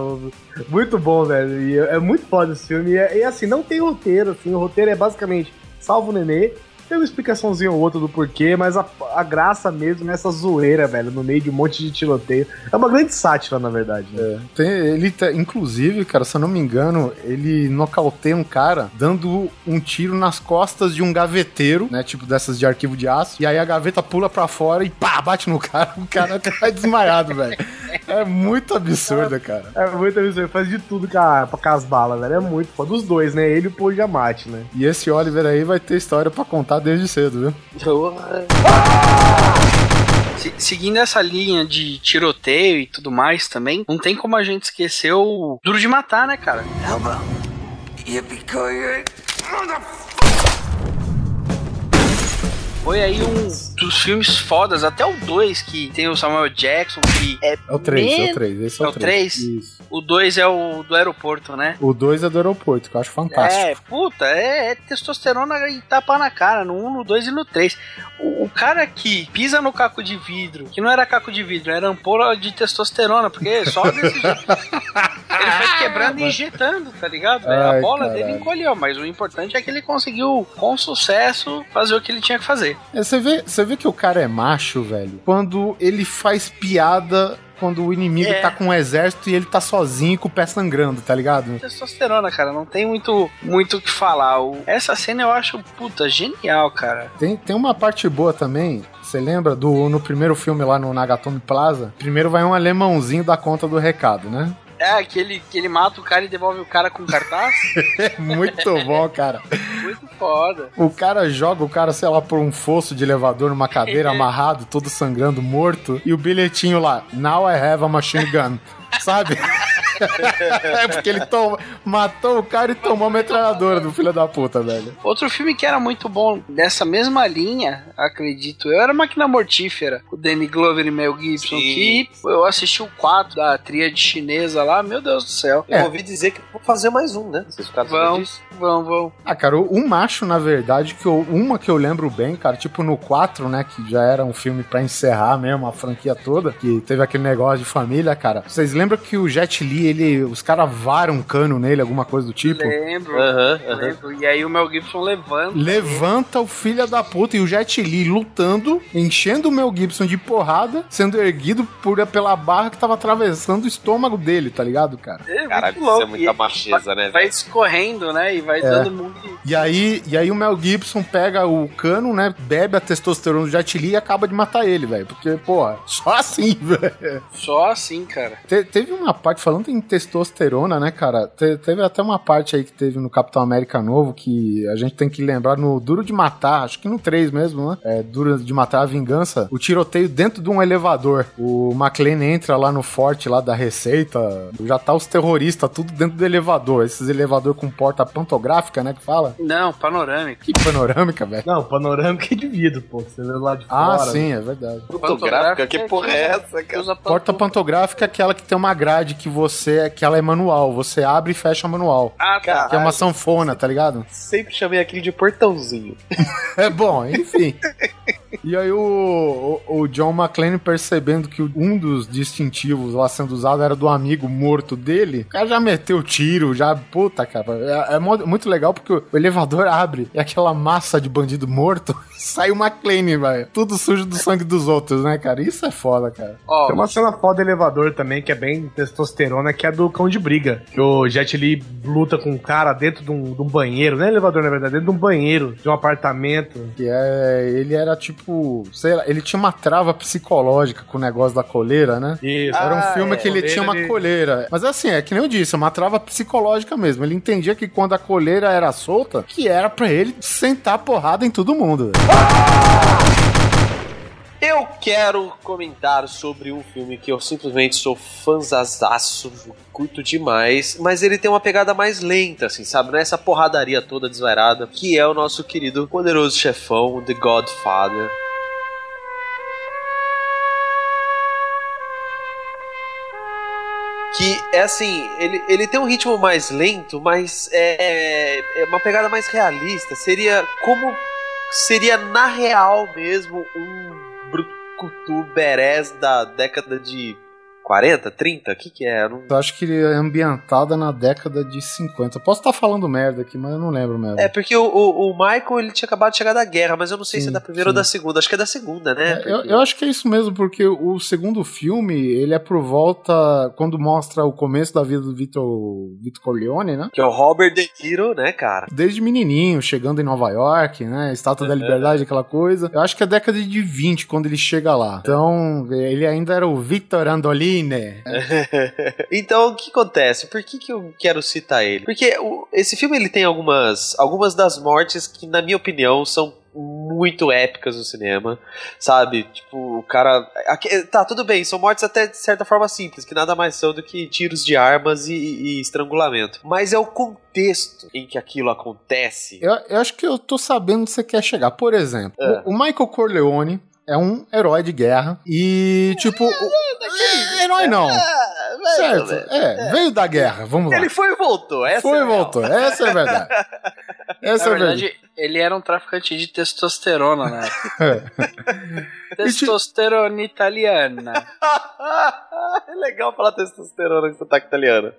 Muito bom, velho. E é é muito foda esse filme. E, é- e, assim, não tem roteiro, assim. O roteiro é basicamente salvo o nenê. Tem uma explicaçãozinha ou outra do porquê, mas a, a graça mesmo nessa zoeira, velho, no meio de um monte de tiroteio. É uma grande sátira, na verdade. Né? Tem- ele tá, inclusive, cara, se eu não me engano, ele nocauteia um cara dando um tiro nas costas de um gaveteiro, né? Tipo dessas de arquivo de aço. E aí a gaveta pula pra fora e pá, bate no cara. O cara cai desmaiado, velho. É muito absurdo, cara. É muito absurdo. Faz de tudo com, a, com as balas, velho. É muito foda. Dos dois, né? Ele e o Paul Giamatti, né? E esse Oliver aí vai ter história pra contar desde cedo, viu? Se- seguindo essa linha de tiroteio e tudo mais também, não tem como a gente esquecer o Duro de Matar, né, cara? Foi aí um dos filmes fodas, até o 2, que tem o Samuel Jackson, que é. É o 3, é men- o 3. Esse é É o o 3. 3? Isso. O 2 é o do aeroporto, né? O 2 é do aeroporto, que eu acho fantástico. É, puta, é, é testosterona e tapa na cara, no 1, no 2 e no 3. O, o cara que pisa no caco de vidro, que não era caco de vidro, era ampola de testosterona, porque só desse jeito. Ele foi quebrando e injetando, tá ligado? Ai, a bola caralho. dele encolheu, mas o importante é que ele conseguiu, com sucesso, fazer o que ele tinha que fazer. É, Você vê, você vê que o cara é macho, velho, quando ele faz piada quando o inimigo É. tá com um exército e ele tá sozinho com o pé sangrando, tá ligado? Testosterona, cara, não tem muito muito o que falar. Essa cena eu acho, puta, genial, cara. Tem, tem uma parte boa também. Você lembra do no primeiro filme lá no Nagatomi Plaza? Primeiro vai um alemãozinho dar conta do recado, né? É, que ele, que ele mata o cara e devolve o cara com cartaz. Muito bom, cara. muito foda. O cara joga o cara, sei lá, por um fosso de elevador numa cadeira amarrado, todo sangrando, morto, e o bilhetinho lá, Now I have a machine gun. Sabe? é porque ele toma, matou o cara e tomou a metralhadora do filho da puta, velho. Outro filme que era muito bom nessa mesma linha, acredito eu, era Máquina Mortífera. O Danny Glover e Mel Gibson, Sim. que eu assisti o 4 da tríade chinesa lá, meu Deus do céu. Eu É. ouvi dizer que vou fazer mais um, né? Vocês ficaram Vão, disso? vão, vão. Ah, cara, um macho, na verdade, que eu, uma que eu lembro bem, cara, tipo no 4, né, que já era um filme pra encerrar mesmo a franquia toda, que teve aquele negócio de família, cara. Vocês lembram que o Jet Li, ele, os caras varam um cano nele, alguma coisa do tipo? Lembro, Aham, aham. lembro. E aí o Mel Gibson levanta. Levanta o filho da puta e o Jet Li lutando, enchendo o Mel Gibson de porrada, sendo erguido por, pela barra que tava atravessando o estômago dele, tá ligado, cara? É, Caralho, isso é louco. muita E macheza, né? Vai escorrendo, né? E vai dando muito. E aí, e aí o Mel Gibson pega o cano, né, bebe a testosterona do Jet Li e acaba de matar ele, velho. Porque, porra, só assim, velho. Só assim, cara. Te- teve uma parte, falando em testosterona, né, cara? te- teve até uma parte aí que teve no Capitão América Novo que a gente tem que lembrar no Duro de Matar, acho que no 3 mesmo, né? É, Duro de Matar a Vingança, o tiroteio dentro de um elevador. O McLean entra lá no forte lá da Receita, já tá os terroristas tudo dentro do elevador. Esses elevador com porta pantográfica, né, que fala? Não, panorâmico. Que panorâmica, velho. Não, panorâmica é de vidro, pô. Você vê lá de Ah, fora. sim, é verdade. Fotográfica, que porra é essa, cara? Porta pantográfica é aquela que tem uma grade que você, que ela é manual, você abre e fecha manual. Ah, tá. Que é uma sanfona, tá ligado? Sempre chamei aquele de portãozinho. É bom, enfim. E aí o, o, o John McClane percebendo que um dos distintivos lá sendo usado era do amigo morto dele, o cara já meteu tiro, já, puta, cara. É, é muito legal porque o elevador abre e aquela massa de bandido morto sai o McClane, velho. Tudo sujo do sangue dos outros, né, cara? Isso é foda, cara. Ó, Tem uma cena foda do elevador também, que é bem testosterona, que é do cão de briga. Que o Jet Li luta com um cara dentro de um, de um banheiro, não é elevador na verdade, dentro de um banheiro, de um apartamento. Que é. Ele era tipo. Sei lá, ele tinha uma trava psicológica com o negócio da coleira, né? Isso. Era um Ah, filme é. que ele Coleira tinha uma de- coleira. Mas assim, é que nem eu disse, é uma trava psicológica mesmo. Ele entendia que quando a coleira era solta, que era pra ele sentar porrada em todo mundo. Eu quero comentar sobre um filme que eu simplesmente sou fãzazaço, curto demais, mas ele tem uma pegada mais lenta, assim, sabe? Não é essa porradaria toda desvairada, que é o nosso querido poderoso chefão, The Godfather. Que é assim, ele, ele tem um ritmo mais lento, mas é, é uma pegada mais realista. Seria como seria na real mesmo um brucutu berés da década de 40, 30? O que que é? Eu não- Eu acho que ele é ambientada na década de 50. Posso estar falando merda aqui, mas eu não lembro mesmo. É, porque o, o, o Michael ele tinha acabado de chegar da guerra, mas eu não sei se é Sim, da primeira ou sim. da segunda. Acho que é da segunda, né? É, eu, Porque- eu acho que é isso mesmo, porque o segundo filme, ele é por volta, quando mostra o começo da vida do Vitor, Vitor Corleone, né? Que é o Robert De Niro, né, cara? Desde menininho, chegando em Nova York, né? Estátua da Liberdade, aquela coisa. Eu acho que é década de 20 quando ele chega lá. Então, ele ainda era o Victor Andolini. então, o que acontece? Por que, que eu quero citar ele? Porque o- esse filme ele tem algumas, algumas das mortes que, na minha opinião, são muito épicas no cinema, sabe? Tipo, o cara. aqui- tá, tudo bem, são mortes até de certa forma simples, que nada mais são do que tiros de armas e, e estrangulamento. Mas é o contexto em que aquilo acontece. Eu, eu acho que eu tô sabendo onde você quer chegar. Por exemplo, É. o, o Michael Corleone é um herói de guerra e, tipo. o- é, herói não. Ah, Certo. É, veio da guerra, vamos lá. Ele foi e voltou, essa Foi é e voltou. Essa é a verdade. Essa Na é a verdade. verdade, ele era um traficante de testosterona, né? Testosterona italiana. é legal falar testosterona com sotaque italiano.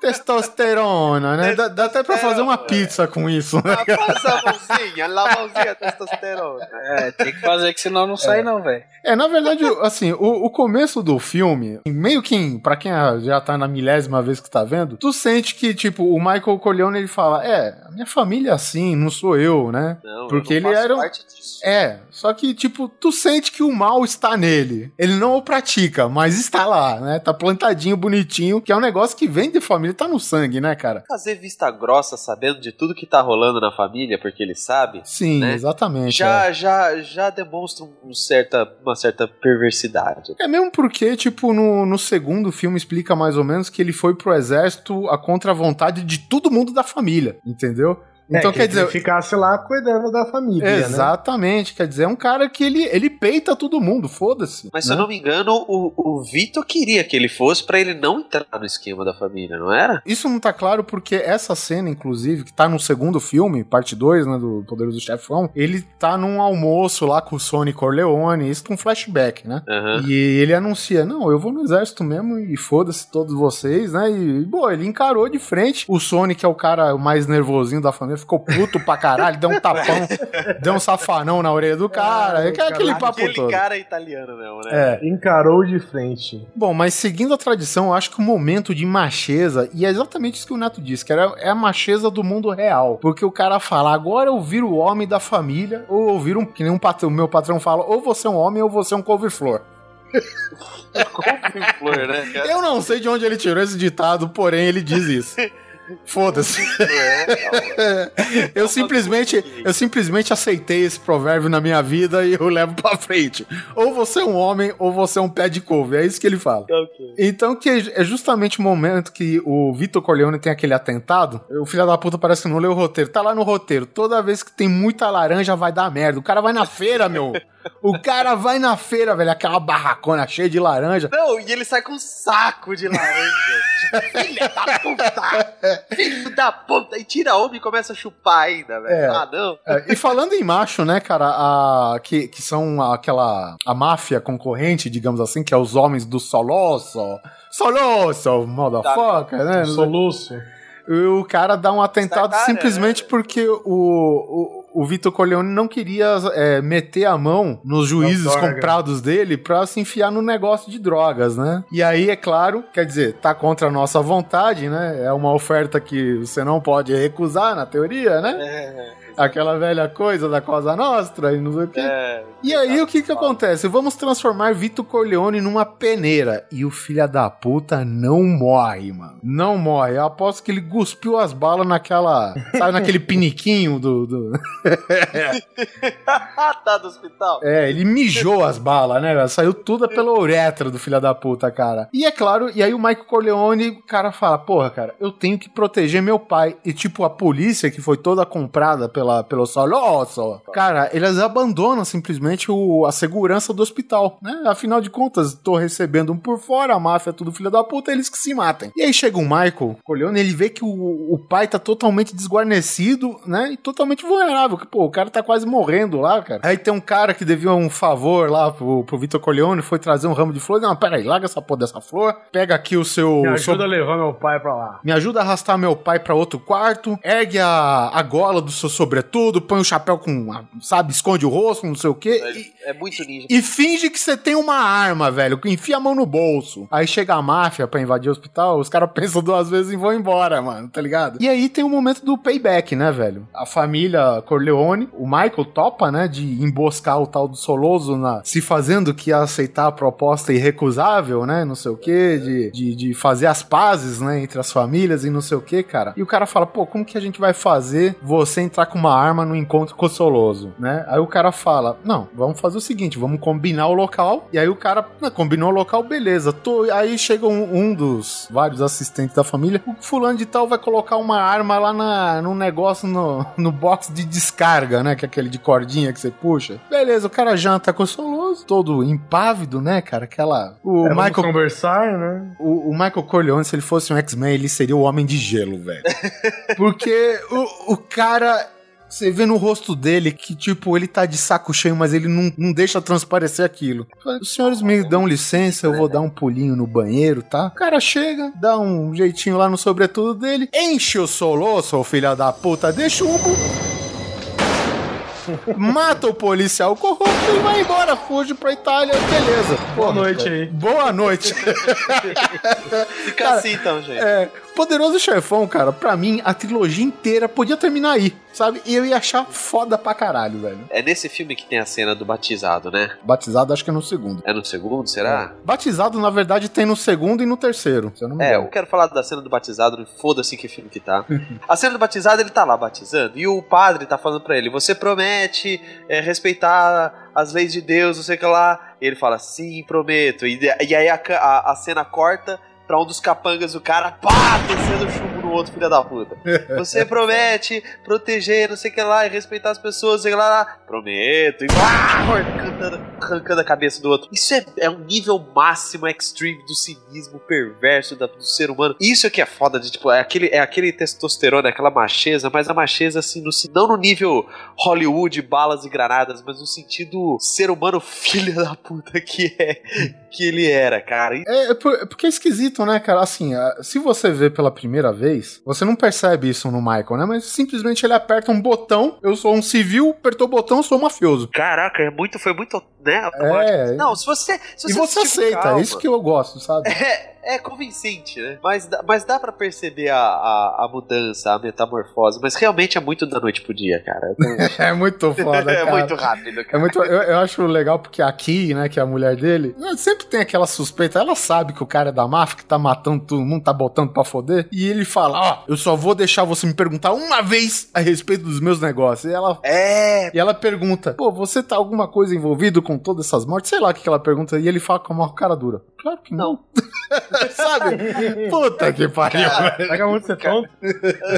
Testosterona, né? Dá, dá até pra fazer uma pizza com isso, né? Passa a mãozinha, lá a mãozinha, testosterona. É, tem que fazer que senão não sai não, velho. É, na verdade, assim, o, o começo do filme, meio que, pra quem já tá na milésima vez que tá vendo, tu sente que, tipo, o Michael Corleone, ele fala, é, a minha família é assim, não sou eu, né? Não, Porque eu não ele era parte disso. É, só que, tipo, tu sente que o mal está nele. Ele não o pratica, mas está lá, né? Tá plantadinho, bonitinho, que é um negócio que vem de família, tá no sangue, né, cara? Fazer vista grossa sabendo de tudo que tá rolando na família, porque ele sabe, Sim, Né? exatamente. já, já, já demonstra um certa, uma certa perversidade. É mesmo porque, tipo, no, no segundo filme explica mais ou menos que ele foi pro exército a contra a vontade de todo mundo da família, entendeu? Então É, que quer dizer. ele ficasse lá cuidando da família, né? Exatamente, quer dizer, é um cara que ele, ele peita todo mundo, foda-se. Mas se né? eu não me engano, o, o Vitor queria que ele fosse pra ele não entrar no esquema da família, não era? Isso não tá claro porque essa cena, inclusive, que tá no segundo filme, parte 2, né, do Poderoso Chefão, ele tá num almoço lá com o Sony Corleone, isso com flashback, né? Aham. E ele anuncia: Não, eu vou no exército mesmo e foda-se todos vocês, né? E, boa, ele encarou de frente. O Sony, que é o cara mais nervosinho da família, ficou puto pra caralho, deu um tapão, deu um safanão na orelha do cara. É, aquele papo Aquele todo. cara é italiano mesmo, né? É. Encarou de frente. Bom, mas seguindo a tradição, eu acho que o momento de macheza, e é exatamente isso que o Neto disse, que era, é a macheza do mundo real. Porque o cara fala, agora eu viro o homem da família, ou eu viro um, que nem um patrão, o meu patrão fala, ou você é um homem ou você é um couve-flor. Couve-flor, né? cara? Eu não sei de onde ele tirou esse ditado, porém ele diz isso. Foda-se. Eu simplesmente, eu simplesmente aceitei esse provérbio na minha vida e eu levo pra frente. Ou você é um homem ou você é um pé de couve. É isso que ele fala. Ok. Então, que é justamente o momento que o Vitor Corleone tem aquele atentado. O filho da puta parece que não leu o roteiro. Tá lá no roteiro. Toda vez que tem muita laranja vai dar merda. O cara vai na feira, meu. O cara vai na feira, velho. Aquela barracona cheia de laranja. Não, e ele sai com um saco de laranja. Filha da puta! Filho da puta! E tira a homem e começa a chupar ainda, velho. É. Ah, não. É, e falando em macho, né, cara, a, que, que são aquela. a máfia concorrente, digamos assim, que é os homens do Solosso. Solosso, motherfucker, né? Soluço. O cara dá um atentado Tartária, simplesmente né? porque o, o, o Vitor Corleone não queria é, meter a mão nos juízes comprados dele pra se enfiar no negócio de drogas, né? E aí, é claro, quer dizer, tá contra a nossa vontade, né? É uma oferta que você não pode recusar, na teoria, né? É, Aquela velha coisa da Cosa Nostra e não sei o quê. é. E aí, o que que acontece? Vamos transformar Vitor Corleone numa peneira. E o filho da puta não morre, mano. Não morre. Eu aposto que ele cuspiu as balas naquela. Sabe, naquele piniquinho do. do- tá do hospital. É, ele mijou as balas, né? Saiu tudo pela uretra do filho da puta, cara. E é claro, e aí o Michael Corleone, o cara fala: Porra, cara, eu tenho que proteger meu pai. E tipo, a polícia, que foi toda comprada pela, pelo Solosso, cara, eles abandonam simplesmente o, a segurança do hospital, né? Afinal de contas, tô recebendo um por fora, a máfia é tudo filho da puta, eles que se matem. E aí chega o Michael Corleone, ele vê que o, o pai tá totalmente desguarnecido, né? E totalmente vulnerável. Que, pô, o cara tá quase morrendo lá, cara. Aí tem um cara que devia um favor lá pro, pro Vitor Corleone, foi trazer um ramo de flor. Não, pera aí, larga essa porra dessa flor. Pega aqui o seu. Me ajuda seu- a levar meu pai pra lá. me ajuda a arrastar meu pai pra outro quarto, ergue a, a gola do seu sobretudo, põe o chapéu com, sabe, esconde o rosto, não sei o quê, e, É muito ninja. e finge que você tem uma arma, velho, enfia a mão no bolso. Aí chega a máfia pra invadir o hospital, os caras pensam duas vezes e vão embora, mano, tá ligado? E aí tem o momento do payback, né, velho? A família Corleone, o Michael topa, né, de emboscar o tal do Soloso na, se fazendo que ia aceitar a proposta irrecusável, né, não sei o quê, de, de, de fazer as pazes, né, entre as famílias e não sei o quê, cara. E o cara fala, pô, como que a gente vai fazer você entrar com uma arma no encontro com o Soloso, né? Aí o cara fala: Não, vamos fazer o seguinte, vamos combinar o local. E aí o cara "Não, combinou o local, beleza. Tô... Aí chega um, um dos vários assistentes da família. O fulano de tal vai colocar uma arma lá na, num negócio no, no box de descarga, né? Que é aquele de cordinha que você puxa. Beleza, o cara janta com o Soloso, todo impávido, né, cara? Aquela. O É, Michael conversar, né? o, o Michael Corleone, se ele fosse um X-Men, ele seria o Homem de Gelo, velho. Porque o, o cara. Você vê no rosto dele que, tipo, ele tá de saco cheio, mas ele não, não deixa transparecer aquilo. Os senhores me dão licença, eu vou dar um pulinho no banheiro, tá? O cara chega, dá um jeitinho lá no sobretudo dele, enche o soloço, filha da puta, de chumbo. Mata o policial corrupto e vai embora, fuge pra Itália, beleza. Boa noite aí. Boa noite. Fica Cara, assim então, gente. É, Poderoso Chefão, cara, pra mim, a trilogia inteira podia terminar aí, sabe? E eu ia achar foda pra caralho, velho. É nesse filme que tem a cena do batizado, né? Batizado, acho que é no segundo. É no segundo, será? Batizado, na verdade, tem no segundo e no terceiro. Se eu não me É, eu engano. quero falar da cena do batizado, foda-se que filme que tá. A cena do batizado, ele tá lá batizando, e o padre tá falando pra ele: você promete é, respeitar as leis de Deus, não sei o que lá. E ele fala, sim, prometo. E, e aí a, a- a cena corta pra um dos capangas do cara, pá, descendo chumbo no outro filho da puta. Você promete proteger, não sei o que lá, e respeitar as pessoas, não sei o que lá. Prometo. E arrancando, arrancando a cabeça do outro. Isso é, é um nível máximo extreme do cinismo perverso da- do ser humano. Isso é que é foda de, tipo, é aquele, é aquele testosterona, aquela macheza, mas a macheza, assim, no, não no nível Hollywood, balas e granadas, mas no sentido ser humano filho da puta que é, que ele era, cara. É, é é porque é esquisito, né, cara? Assim, se você vê pela primeira vez, você não percebe isso no Michael, né? Mas simplesmente ele aperta um botão, eu sou um civil, apertou o botão, sou um mafioso. Caraca, é muito, foi muito, né. É. Não, se você. Se e você assistir com aceita, calma- é isso que eu gosto, sabe? É, é convincente, né? Mas, dá- mas dá pra perceber a, a, a mudança, a metamorfose. Mas realmente é muito da noite pro dia, cara. É muito foda, é cara. muito rápido, É cara. muito, eu, eu acho legal porque aqui, né, que é a mulher dele, né, sempre tem aquela suspeita. Ela sabe que o cara é da máfia, que tá matando todo mundo, tá botando pra foder. E ele fala: Ó, eu só vou deixar você me perguntar uma vez a respeito dos meus negócios. E ela, É, e ela pergunta: Pô, você tá alguma coisa envolvido com todas essas mortes? Sei lá o que, que ela pergunta. E ele fala com uma cara dura: Claro que não. sabe? Puta que pariu. velho. Pega muito ser tonto.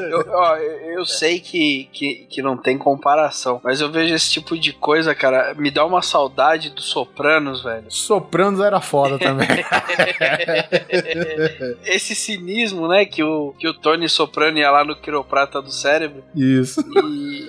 Eu, ó, eu sei que, que, que não tem comparação, mas eu vejo esse tipo de coisa, cara, me dá uma saudade dos Sopranos, velho. Sopranos era foda também. Esse cinismo, né, que o, que o Tony Soprano ia lá no quiroprata do cérebro Isso. e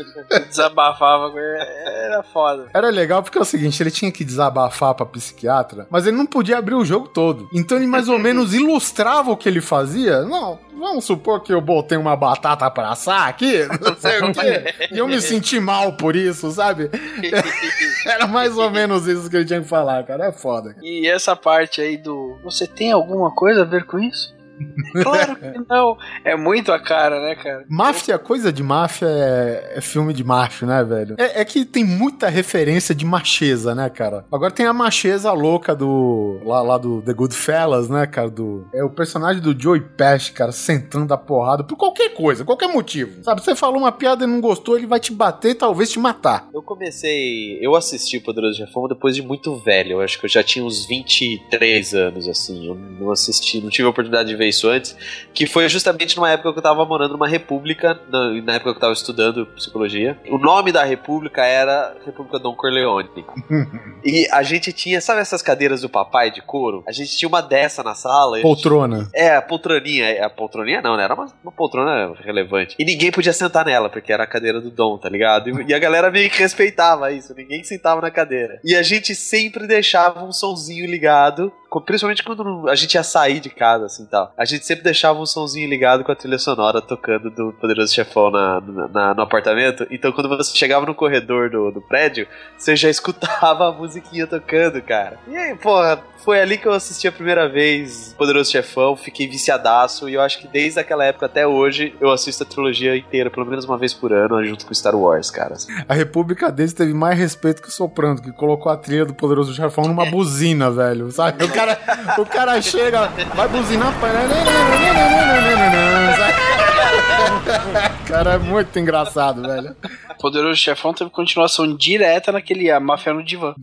desabafava, com ele, era foda. Era legal porque é o seguinte, ele tinha que desabafar pra psiquiatra, mas ele não podia abrir o jogo todo. Então ele mais ou menos ilustrava o que ele fazia. Não, vamos supor que eu botei uma batata pra assar aqui, não sei o quê, e eu me senti mal por isso, sabe? Era mais ou menos isso que ele tinha que falar, cara. É foda. cara. E essa parte aí do. Você tem alguma coisa a ver com isso? Claro que não. É muito a cara, né, cara? Máfia, coisa de máfia é, é filme de macho, né, velho? É, é que tem muita referência de macheza, né, cara? Agora tem a macheza louca do. Lá, lá do The Goodfellas, né, cara? Do, é o personagem do Joey Pesci, cara, sentando a porrada por qualquer coisa, qualquer motivo. Sabe, você falou uma piada e não gostou, ele vai te bater e talvez te matar. Eu comecei. Eu assisti o Poderoso Chefão depois de muito velho. Eu acho que eu já tinha uns 23 anos, assim. Eu não assisti, não tive a oportunidade de ver isso antes. Que foi justamente numa época que eu tava morando numa república, na, época que eu tava estudando psicologia. O nome da república era República Dom Corleone. e a gente tinha, sabe essas cadeiras do papai de couro? A gente tinha uma dessa na sala. e a gente- Poltrona. é, a poltroninha. A poltroninha não, né? Era uma, uma poltrona relevante. E ninguém podia sentar nela, porque era a cadeira do Dom, tá ligado? E, e a galera meio que respeitava isso. Ninguém sentava na cadeira. E a gente sempre deixava um sonzinho ligado. Principalmente quando a gente ia sair de casa, assim tal. A gente sempre deixava um sonzinho ligado com a trilha sonora tocando do Poderoso Chefão na, na- no apartamento. Então quando você chegava no corredor do, do prédio, você já escutava a musiquinha tocando, cara. E aí, porra, foi ali que eu assisti a primeira vez Poderoso Chefão, fiquei viciadaço e eu acho que desde aquela época até hoje eu assisto a trilogia inteira, pelo menos uma vez por ano, junto com Star Wars, cara. A República deles teve mais respeito que o Soprano, que colocou a trilha do Poderoso Chefão numa buzina, velho. Sabe? O cara, o cara chega, vai buzinar. sabe? Cara, é muito engraçado, velho. Poderoso Chefão teve continuação direta naquele A Máfia no Divã.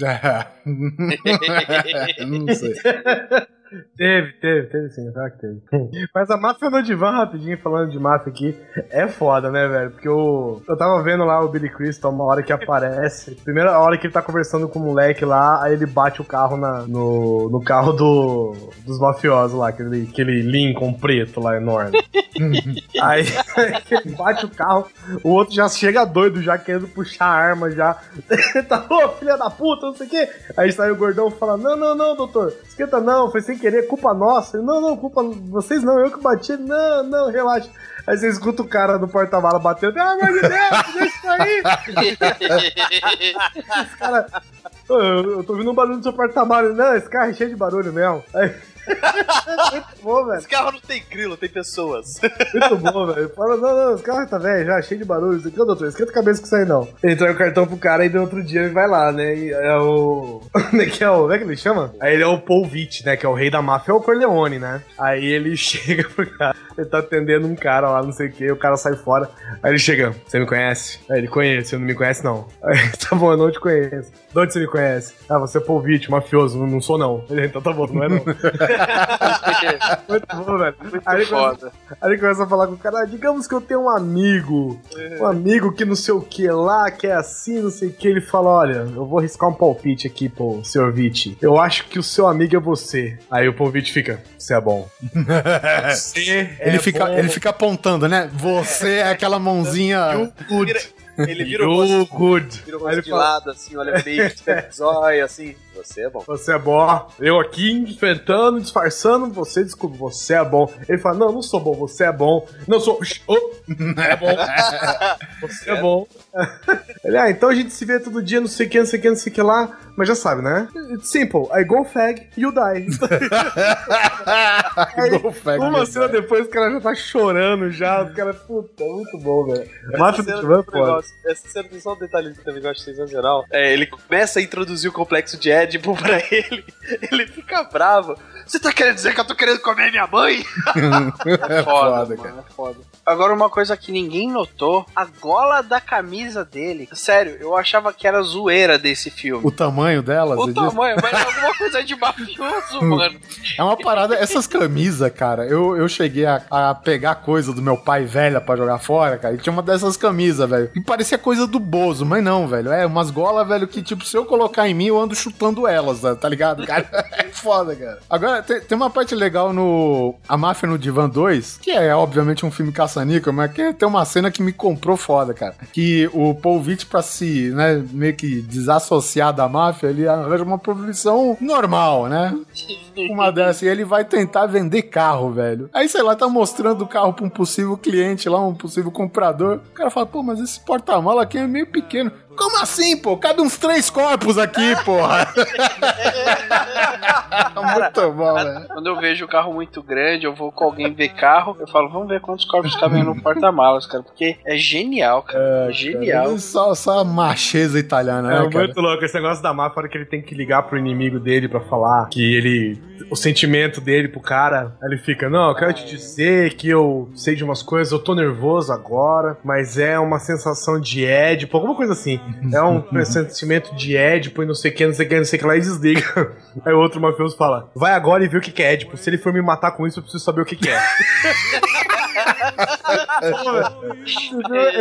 Não sei. Teve, teve, teve sim, claro que teve. Mas a máfia no divã, rapidinho, falando de máfia aqui, é foda, né, velho? Porque eu, eu tava vendo lá o Billy Crystal, uma hora que aparece. Primeira hora que ele tá conversando com o moleque lá, aí ele bate o carro na, no, no carro do, dos mafiosos lá, aquele, aquele Lincoln preto lá enorme. aí ele bate o carro, o outro já chega doido, já querendo puxar a arma, já. tá, ô, filha da puta, não sei o quê. Aí sai o gordão e fala: Não, não, não, doutor, esquenta não, foi sem querer, culpa nossa. Não, não, culpa vocês não, eu que bati. Não, não, relaxa. Aí você escuta o cara do porta-mala batendo, pelo amor de Deus, deixa isso aí. Esse cara, "Ô, eu, eu tô ouvindo um barulho no seu porta-mala. Não, esse carro é cheio de barulho mesmo. Aí, muito bom, velho. Esse carro não tem grilo, tem pessoas. Muito bom, velho. Fala, não, não, esse carro tá velho já, cheio de barulho. Aqui, ô, doutor, esquenta a cabeça com isso aí, não. Ele entrega o cartão pro cara e no outro dia ele vai lá, né? E é o. Como é que é o. Como é que ele chama? Aí ele é o Paul né? Que é o rei da máfia, é o Corleone, né? Aí ele chega pro cara, ele tá atendendo um cara lá, não sei o que, o cara sai fora. Aí ele chega, você me conhece? Aí ele conhece, você não me conhece, não. Aí, tá bom, eu não te conheço. De onde você me conhece? Ah, você é Paul mafioso, não, não sou não. Ele, então tá bom, não é não. Muito bom, velho. Aí ele, começa, Foda. aí ele começa a falar com o cara, ah, digamos que eu tenho um amigo, um amigo que não sei o que lá, que é assim, não sei o que. Ele fala, olha, eu vou arriscar um palpite aqui, pô, senhor Witt. Eu acho que o seu amigo é você. Aí o Paul Witt fica, você é bom. Você Ele, é fica, bom. ele fica apontando, né? Você é aquela mãozinha. Ele vira o rosto, good. vira o rosto de fala, lado, assim, olha bem, zóio, assim. Você é bom. Você é bom. Eu aqui enfrentando, disfarçando, você desculpa, você é bom. Ele fala, não, não sou bom, você é bom. Não sou. Oh, é bom. Você é bom. Ele, ah, então a gente se vê todo dia, não sei o que, não sei o que, não sei o que lá. Mas já sabe, né? It's simple. I go fag, you die. Aí, Go fag, uma cena die. depois, o cara já tá chorando já. O cara, puta, muito bom, velho. Do Tchan é um negócio- Essa cena tem só um detalhe que eu também gosto sensacional. É, ele começa a introduzir o complexo de Édipo pra ele. Ele fica bravo. Você tá querendo dizer que eu tô querendo comer minha mãe? É Foda, foda, mano, cara. é foda. Agora, uma coisa que ninguém notou: a gola da camisa dele. Sério, eu achava que era zoeira desse filme. O tamanho dela, O diz? tamanho, mas é alguma coisa de mafioso, mano. É uma parada. Essas camisas, cara, eu, eu cheguei a, a pegar coisa do meu pai velha pra jogar fora, cara. E tinha uma dessas camisas, velho. E parecia coisa do Bozo, mas não, velho. É umas golas, velho, que, tipo, se eu colocar em mim, eu ando chutando elas, tá ligado, cara? É foda, cara. Agora, tem, tem uma parte legal no A Máfia no Divan 2, que é, obviamente, um filme caça-níquel, mas que tem uma cena que me comprou foda, cara. Que o Paul Witt, pra se, né, meio que desassociar da máfia, ele arranja uma profissão normal, né? uma dessa e ele vai tentar vender carro, velho. Aí, sei lá, tá mostrando o carro pra um possível cliente lá, um possível comprador. O cara fala, pô, mas esse porta-mala aqui é meio pequeno. Como assim, pô? Cabe uns três corpos aqui, porra. Muito bom, velho. Quando eu vejo o carro muito grande, eu vou com alguém ver carro, eu falo, vamos ver quantos corpos cabem no porta-malas, cara. Porque é genial, cara. É, genial. Cara, só, só macheza italiana, É né, cara? muito louco esse negócio da máfia, a hora que ele tem que ligar pro inimigo dele pra falar que ele. O sentimento dele pro cara. Aí ele fica: Não, eu quero te dizer que eu sei de umas coisas, eu tô nervoso agora, mas é uma sensação de Édipo, alguma coisa assim. É um sentimento de Édipo e não sei o que, não sei o que, não sei o que lá, e desliga. Aí o outro mafioso fala: Vai agora e vê o que que é Édipo. Se ele for me matar com isso, eu preciso saber o que que é.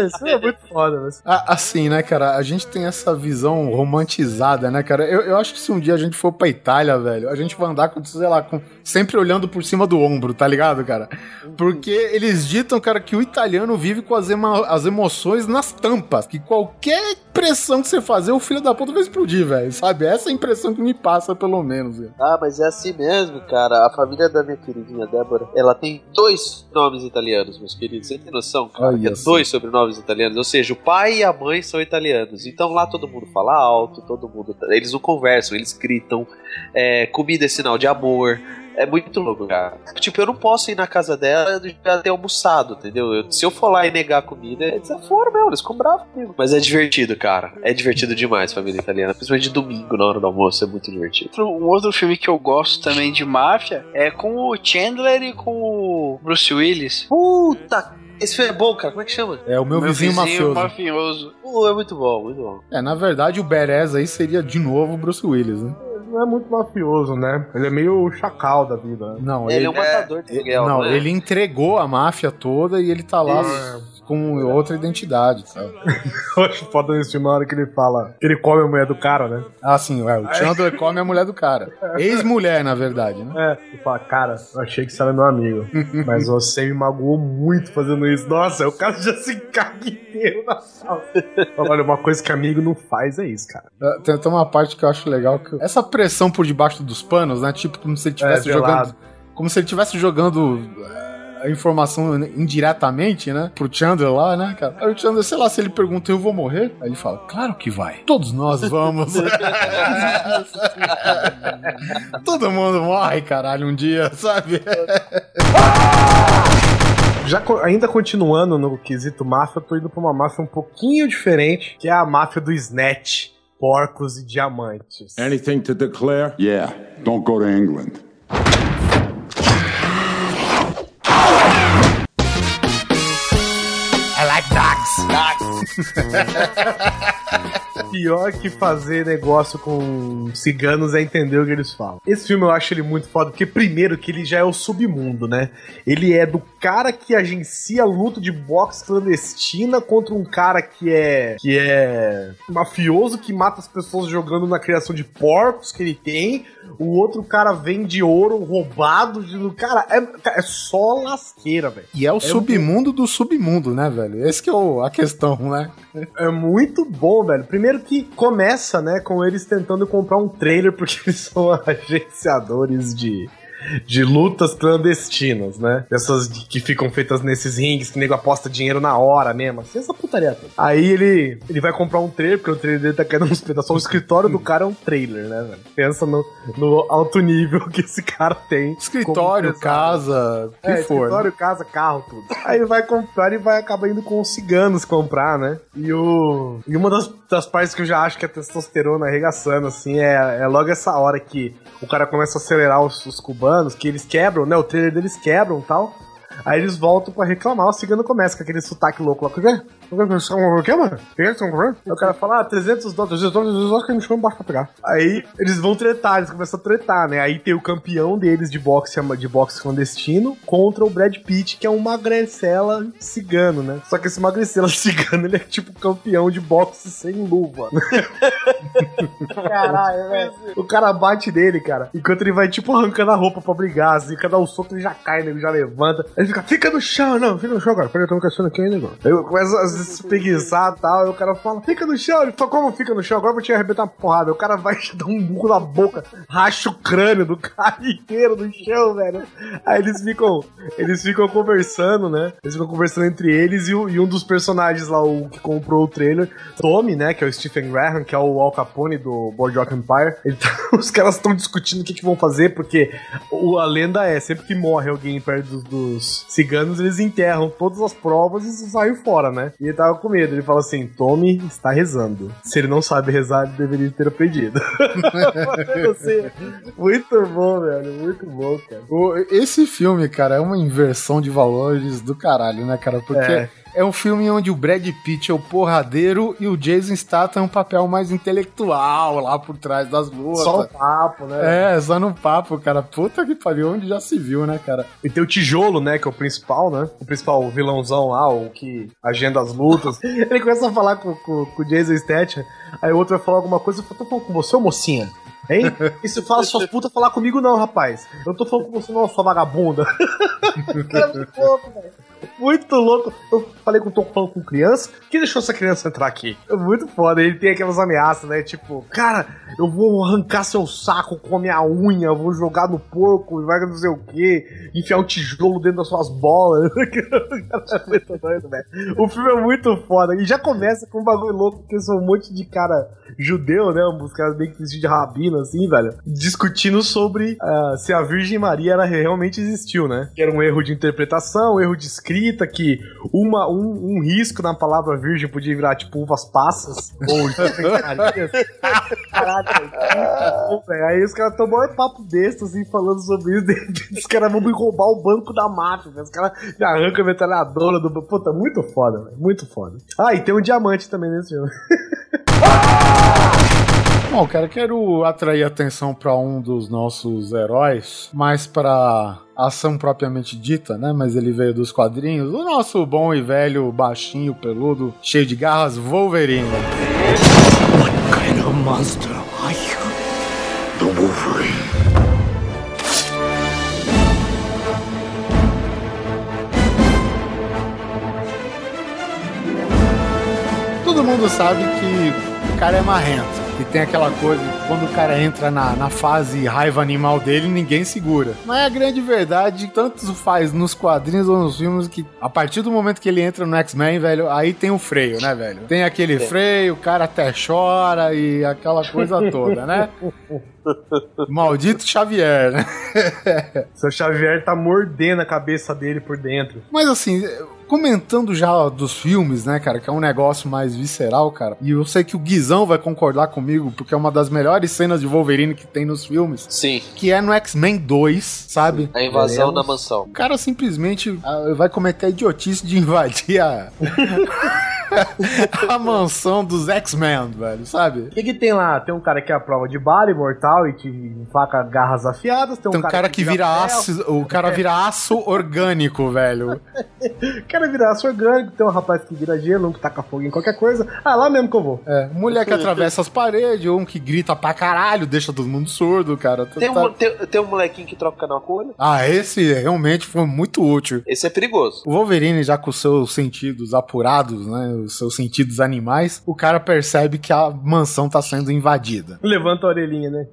Isso é muito foda, mas. Assim, né, cara? A gente tem essa visão romantizada, né, cara? Eu, eu acho que se um dia a gente for pra Itália, velho, a gente vai andar com, sei lá, com, sempre olhando por cima do ombro, tá ligado, cara? Porque eles ditam, cara, que o italiano vive com as, ema- as emoções nas tampas. Que qualquer pressão que você fazer, o filho da puta vai explodir, velho. Sabe? Essa é a impressão que me passa, pelo menos, velho. Ah, mas é assim mesmo, cara. A família da minha queridinha Débora, ela tem dois nomes italianos, meus queridos. Você tem noção, cara? Olha Que é dois sobrenomes italianos. Ou seja, o pai e a mãe são italianos. Então lá todo mundo fala alto, todo mundo. Eles não conversam, eles gritam. É, comida é sinal de amor. É muito louco, cara. Tipo, eu não posso ir na casa dela já ter almoçado, entendeu? Eu- se eu for lá e negar a comida, é desaforo mesmo, eles ficam bravos comigo. Mas é divertido, cara. É divertido demais, família italiana. Principalmente de domingo, na hora do almoço, é muito divertido. Um outro filme que eu gosto também de máfia é com o Chandler e com o Bruce Willis. Puta Esse filme é bom, cara. Como é que chama? É o meu, vizinho, mafioso. mafioso. Uh, é muito bom, muito bom. É, na verdade, o Beres aí seria de novo o Bruce Willis, né? Não é muito mafioso, né? Ele é meio chacal da vida. Não, Ele ele, é um matador de aluguel, não, né? ele entregou a máfia toda e ele tá lá com outra identidade, sabe? Eu acho foda nesse filme na hora que ele fala que ele come a mulher do cara, né? Ah, sim, é, o Chandler come a mulher do cara. Ex-mulher, na verdade, né? É, ele fala, cara, eu achei que você era meu amigo. mas você me magoou muito fazendo isso. Nossa, o cara já se caga inteiro na sala. Olha, uma coisa que amigo não faz é isso, cara. É, Tem, tem uma parte que eu acho legal que essa pressão por debaixo dos panos, né? Tipo como se ele estivesse É, jogando, como se ele estivesse jogando a informação indiretamente, né? Pro Chandler lá, né, cara? Aí o Chandler, sei lá, se ele pergunta, eu vou morrer? Aí ele fala, claro que vai. Todos nós vamos. Todo mundo morre, caralho, um dia, sabe? Já co- ainda continuando no quesito máfia, eu tô indo pra uma máfia um pouquinho diferente, que é a máfia do Snatch. Porcos e diamantes. Anything to declare? Yeah, don't go to England. I like dogs. Pior que fazer negócio com ciganos é entender o que eles falam. Esse filme eu acho ele muito foda, porque primeiro que ele já é o submundo, né? Ele é do cara que agencia luta de boxe clandestina contra um cara que é que é mafioso que mata as pessoas jogando na criação de porcos que ele tem. O outro cara vende ouro roubado de cara, é, é só lasqueira, velho. E é o submundo do submundo, né, velho? Esse que é o- a questão, né? É muito bom, velho. Primeiro que começa, né, com eles tentando comprar um trailer porque eles são agenciadores de, de lutas clandestinas, né? Essas que ficam feitas nesses rings que o nego aposta dinheiro na hora mesmo. Assim, essa putaria toda. Aí ele, ele vai comprar um trailer, porque o trailer dele tá caindo nos pedaços. O escritório do cara é um trailer, né, velho? Pensa no, no alto nível que esse cara tem. Escritório, casa, o que É, for. né? escritório, casa, carro, tudo. Aí vai comprar e vai acabar indo com os ciganos comprar, né? E o. E uma das, das partes que eu já acho que é testosterona arregaçando, assim, é, é logo essa hora que o cara começa a acelerar os, os cubanos, que eles quebram, né? O trailer deles quebram e tal. Aí eles voltam pra reclamar, o cigano começa com aquele sotaque louco lá. O quê? O quê, mano? O que eles estão comprando? Aí o cara fala, ah, 300 dólares, 300 dólares, 300 dólares que a gente não baixa pra pegar. Aí eles vão tretar, eles começam a tretar, né? Aí tem o campeão deles de boxe, de boxe clandestino contra o Brad Pitt, que é um magrecela cigano, né? Só que esse magrecela cigano, ele é tipo campeão de boxe sem luva. Caralho, velho. O cara bate nele, cara. Enquanto ele vai, tipo, arrancando a roupa pra brigar, assim. Cada um soco ele já cai, né? Ele já levanta. Aí ele fica, fica no chão, não, fica no chão, cara. Peraí, eu tô caçando aqui ainda, Aí eu começo a se preguiçar e tal. Aí o cara fala, fica no chão. Ele fala, como fica no chão? Agora eu vou te arrebentar uma porrada. O cara vai te dar um burro na boca, racha o crânio do cara inteiro no chão, velho. Aí eles ficam, eles ficam conversando, né? Eles ficam conversando entre eles e, o- e um dos personagens lá, o que comprou o trailer, Tommy, né? Que é o Stephen Graham, que é o Al Capone do Boardwalk Empire. Tá- os caras estão discutindo o que, que vão fazer, porque o- a lenda é, sempre que morre alguém perto dos, dos ciganos, eles enterram todas as provas e saem fora, né? E ele tava com medo. Ele fala assim: Tommy está rezando. Se ele não sabe rezar, ele deveria ter aprendido. Você- muito bom, velho. Muito bom, cara. O- esse filme, cara, é uma inversão de valores do caralho, né, cara? Porque É. é. um filme onde o Brad Pitt é o porradeiro e o Jason Statham é um papel mais intelectual lá por trás das lutas. Só o papo, né? É, só no papo, cara. Puta que pariu, onde já se viu, né, cara? E tem o Tijolo, né? Que é o principal, né? O principal vilãozão lá, o que agenda as lutas. Ele começa a falar com, com, com o Jason Statham, aí o outro vai falar alguma coisa e fala, tô falando com você, ô mocinha? Hein? E se fala suas putas falar comigo não, rapaz. Eu tô falando com você não, sua vagabunda. Cara, muito louco, velho. Muito louco. Eu falei que eu tô falando com criança. Quem deixou essa criança entrar aqui? É muito foda. Ele tem aquelas ameaças, né? Tipo, cara, eu vou arrancar seu saco com a minha unha, vou jogar no porco, vai não sei o quê, enfiar um tijolo dentro das suas bolas. é. O filme é muito foda. E já começa com um bagulho louco, porque são um monte de cara judeu, né? Uns caras bem que de rabino, assim, velho. Discutindo sobre ah, se a Virgem Maria ela realmente existiu, né? Que era um erro de interpretação, um erro de escrita que uma, um, um risco na palavra virgem podia virar tipo uvas passas ou velho. Aí os caras tomam um papo besta assim, falando sobre isso. Os caras vão me roubar o banco da velho. Os caras me arrancam a metralhadora do. Puta, muito foda. Muito foda. Ah, e tem um diamante também nesse filme. Bom, cara, quero atrair atenção para um dos nossos heróis, mais para ação propriamente dita, né? Mas ele veio dos quadrinhos. O nosso bom e velho, baixinho, peludo, cheio de garras, Wolverine. kind of monster are you? The Wolverine. Todo mundo sabe que o cara é marrento. E tem aquela coisa, quando o cara entra na, na fase raiva animal dele, ninguém segura. Mas a grande verdade, tanto faz nos quadrinhos ou nos filmes, que a partir do momento que ele entra no X-Men, velho, aí tem o freio, né, velho? Tem aquele freio, o cara até chora e aquela coisa toda, né? Maldito Xavier, né? Seu Xavier tá mordendo a cabeça dele por dentro. Mas assim, comentando já dos filmes, né, cara, que é um negócio mais visceral, cara. E eu sei que o Guizão vai concordar comigo, porque é uma das melhores cenas de Wolverine que tem nos filmes. Sim. Que é no X-Men 2, sabe? A invasão da mansão. O cara simplesmente ah, vai cometer a idiotice de invadir a. a mansão dos X-Men, velho, sabe? O que, que tem lá? Tem um cara que é a prova de bala, imortal e que faca garras afiadas. Tem um, Tem um cara que vira ferro, aço, o cara vira aço orgânico, velho. O cara vira aço orgânico, tem um rapaz que vira gelo, um que taca fogo em qualquer coisa. Ah, lá mesmo que eu vou. É, mulher que atravessa as paredes, um que grita pra caralho, deixa todo mundo surdo, cara. Tem Tá- um, tem, tem um molequinho que troca canal com o olho. Ah, esse realmente foi muito útil. Esse é perigoso. O Wolverine, já com os seus sentidos apurados, né? Os seus sentidos animais, o cara percebe que a mansão tá sendo invadida. Levanta a orelhinha, né?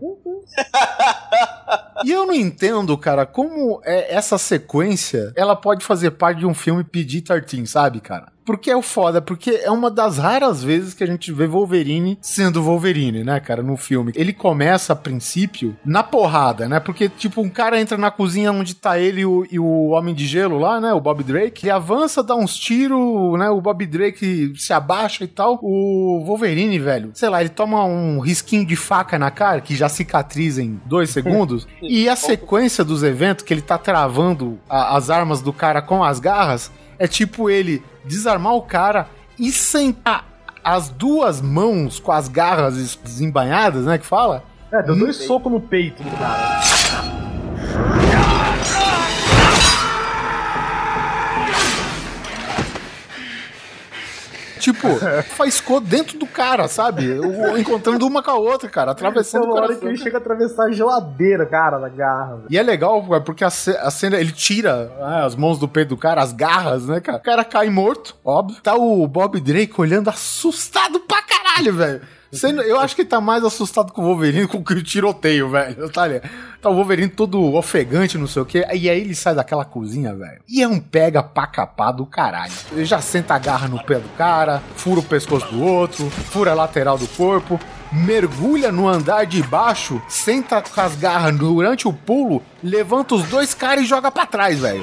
E eu não entendo, cara, como é essa sequência ela pode fazer parte de um filme PG-13, sabe, cara? Porque é o foda, porque é uma das raras vezes que a gente vê Wolverine sendo Wolverine, né, cara, no filme. Ele começa, a princípio, na porrada, né? Porque, tipo, um cara entra na cozinha onde tá ele e o, e o Homem de Gelo lá, né, o Bob Drake, ele avança, dá uns tiros, né, o Bob Drake se abaixa e tal. O Wolverine, velho, sei lá, ele toma um risquinho de faca na cara, que já cicatriza em dois segundos, e a sequência dos eventos que ele tá travando a- as armas do cara com as garras, é tipo ele desarmar o cara e sentar as duas mãos com as garras es- desembainhadas, né, que fala? É, deu dois socos no peito do cara. Tipo, faiscou dentro do cara, sabe? O- Encontrando uma com a outra, cara, atravessando o coração. que ele chega a atravessar a geladeira, cara, da garra. E é legal, cara, porque a cena, ele tira né, as mãos do peito do cara, as garras, né, cara? O cara cai morto, óbvio. Tá o Bob Drake olhando assustado pra caralho, velho. Sendo- Eu acho que ele tá mais assustado com o Wolverine com que o tiroteio, velho. Tá, ali. tá o Wolverine todo ofegante, não sei o quê. E aí ele sai daquela cozinha, velho. E é um pega pra capar do caralho. Ele já senta a garra no pé do cara, fura o pescoço do outro, fura a lateral do corpo mergulha no andar de baixo, senta com as garras durante o pulo, levanta os dois caras e joga pra trás, velho.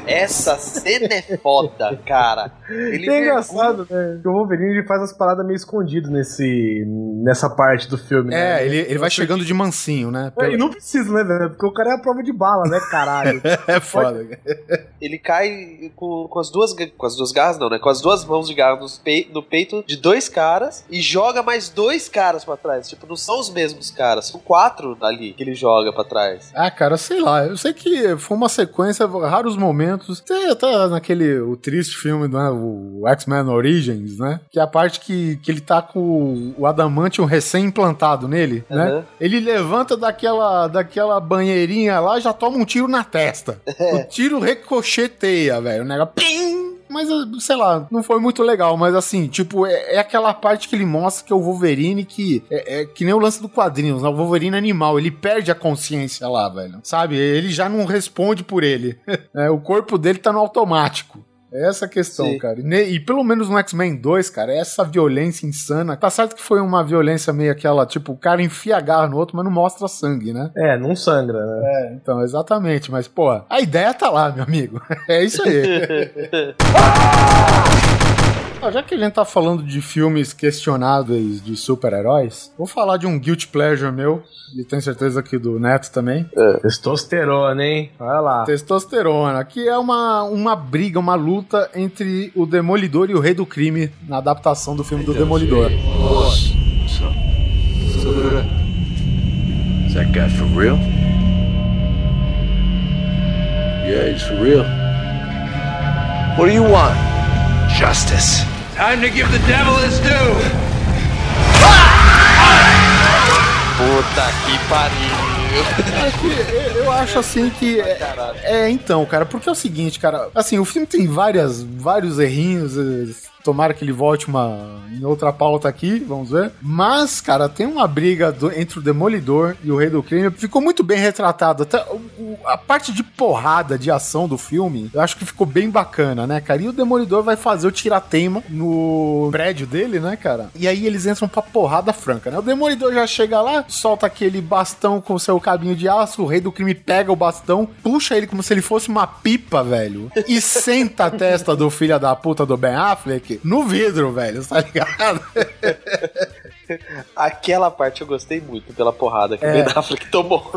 Essa cena é foda, cara. Ele é engraçado, né? Que o Wolverine ele faz as paradas meio escondido nesse, nessa parte do filme, né? É, ele, ele vai chegando de mansinho, né? É, E não precisa, né, velho? Porque o cara é a prova de bala, né, caralho? É foda. Ele cai com, com as duas com as duas garras, não, né? Com as duas mãos de garra pei- no peito de dois caras e joga mais dois caras pra trás. Tipo, não são os mesmos caras, são quatro ali que ele joga pra trás. Ah, cara, sei lá. Eu sei que foi uma sequência, raros momentos. Até, até naquele o triste filme, né, o X-Men Origins, né? Que é a parte que, que ele tá com o Adamantium recém-implantado nele, né? Uhum. Ele levanta daquela, daquela banheirinha lá já toma um tiro na testa. O tiro ricocheteia, velho. O negócio. Pim! Mas, sei lá, não foi muito legal. Mas assim, tipo, é, é aquela parte que ele mostra que é o Wolverine que. É, é que nem o lance do quadrinhos, né? O Wolverine animal. Ele perde a consciência lá, velho. Sabe? Ele já não responde por ele. É, o corpo dele tá no automático. É essa a questão, Sim. cara. E, e pelo menos no X-Men 2, cara, essa violência insana. Tá certo que foi uma violência meio aquela, tipo, o cara enfia a garra no outro, mas não mostra sangue, né? É, não sangra, né? É, então, exatamente. Mas, pô, a ideia tá lá, meu amigo. É isso aí. Ah, já que a gente tá falando de filmes questionáveis de super-heróis, vou falar de um guilty pleasure meu, e tenho certeza que do Neto também. Testosterona, hein? Olha lá. Testosterona, que é uma, uma briga, uma luta entre o Demolidor e o Rei do Crime na adaptação do filme do Demolidor. Is that guy for real? Yeah, he's for real. What do you want? Justice. Time to give the devil his due. Puta que pariu. É que eu- eu acho assim que. É, é, então, cara, porque é o seguinte, cara. Assim, o filme tem várias, vários errinhos. Tomara que ele volte uma, em outra pauta aqui, vamos ver. Mas, cara, tem uma briga do- entre o Demolidor e o Rei do Crime. Ficou muito bem retratado. Até o- a parte de porrada, de ação do filme, eu acho que ficou bem bacana, né, cara? E o Demolidor vai fazer o tiratema no prédio dele, né, cara? E aí eles entram pra porrada franca, né? O Demolidor já chega lá, solta aquele bastão com seu cabinho de aço, o Rei do Crime pega o bastão, puxa ele como se ele fosse uma pipa, velho, e senta a testa do filho da puta do Ben Affleck no vidro, velho, tá ligado? Aquela parte eu gostei muito pela porrada que É. o Ben Affleck tomou.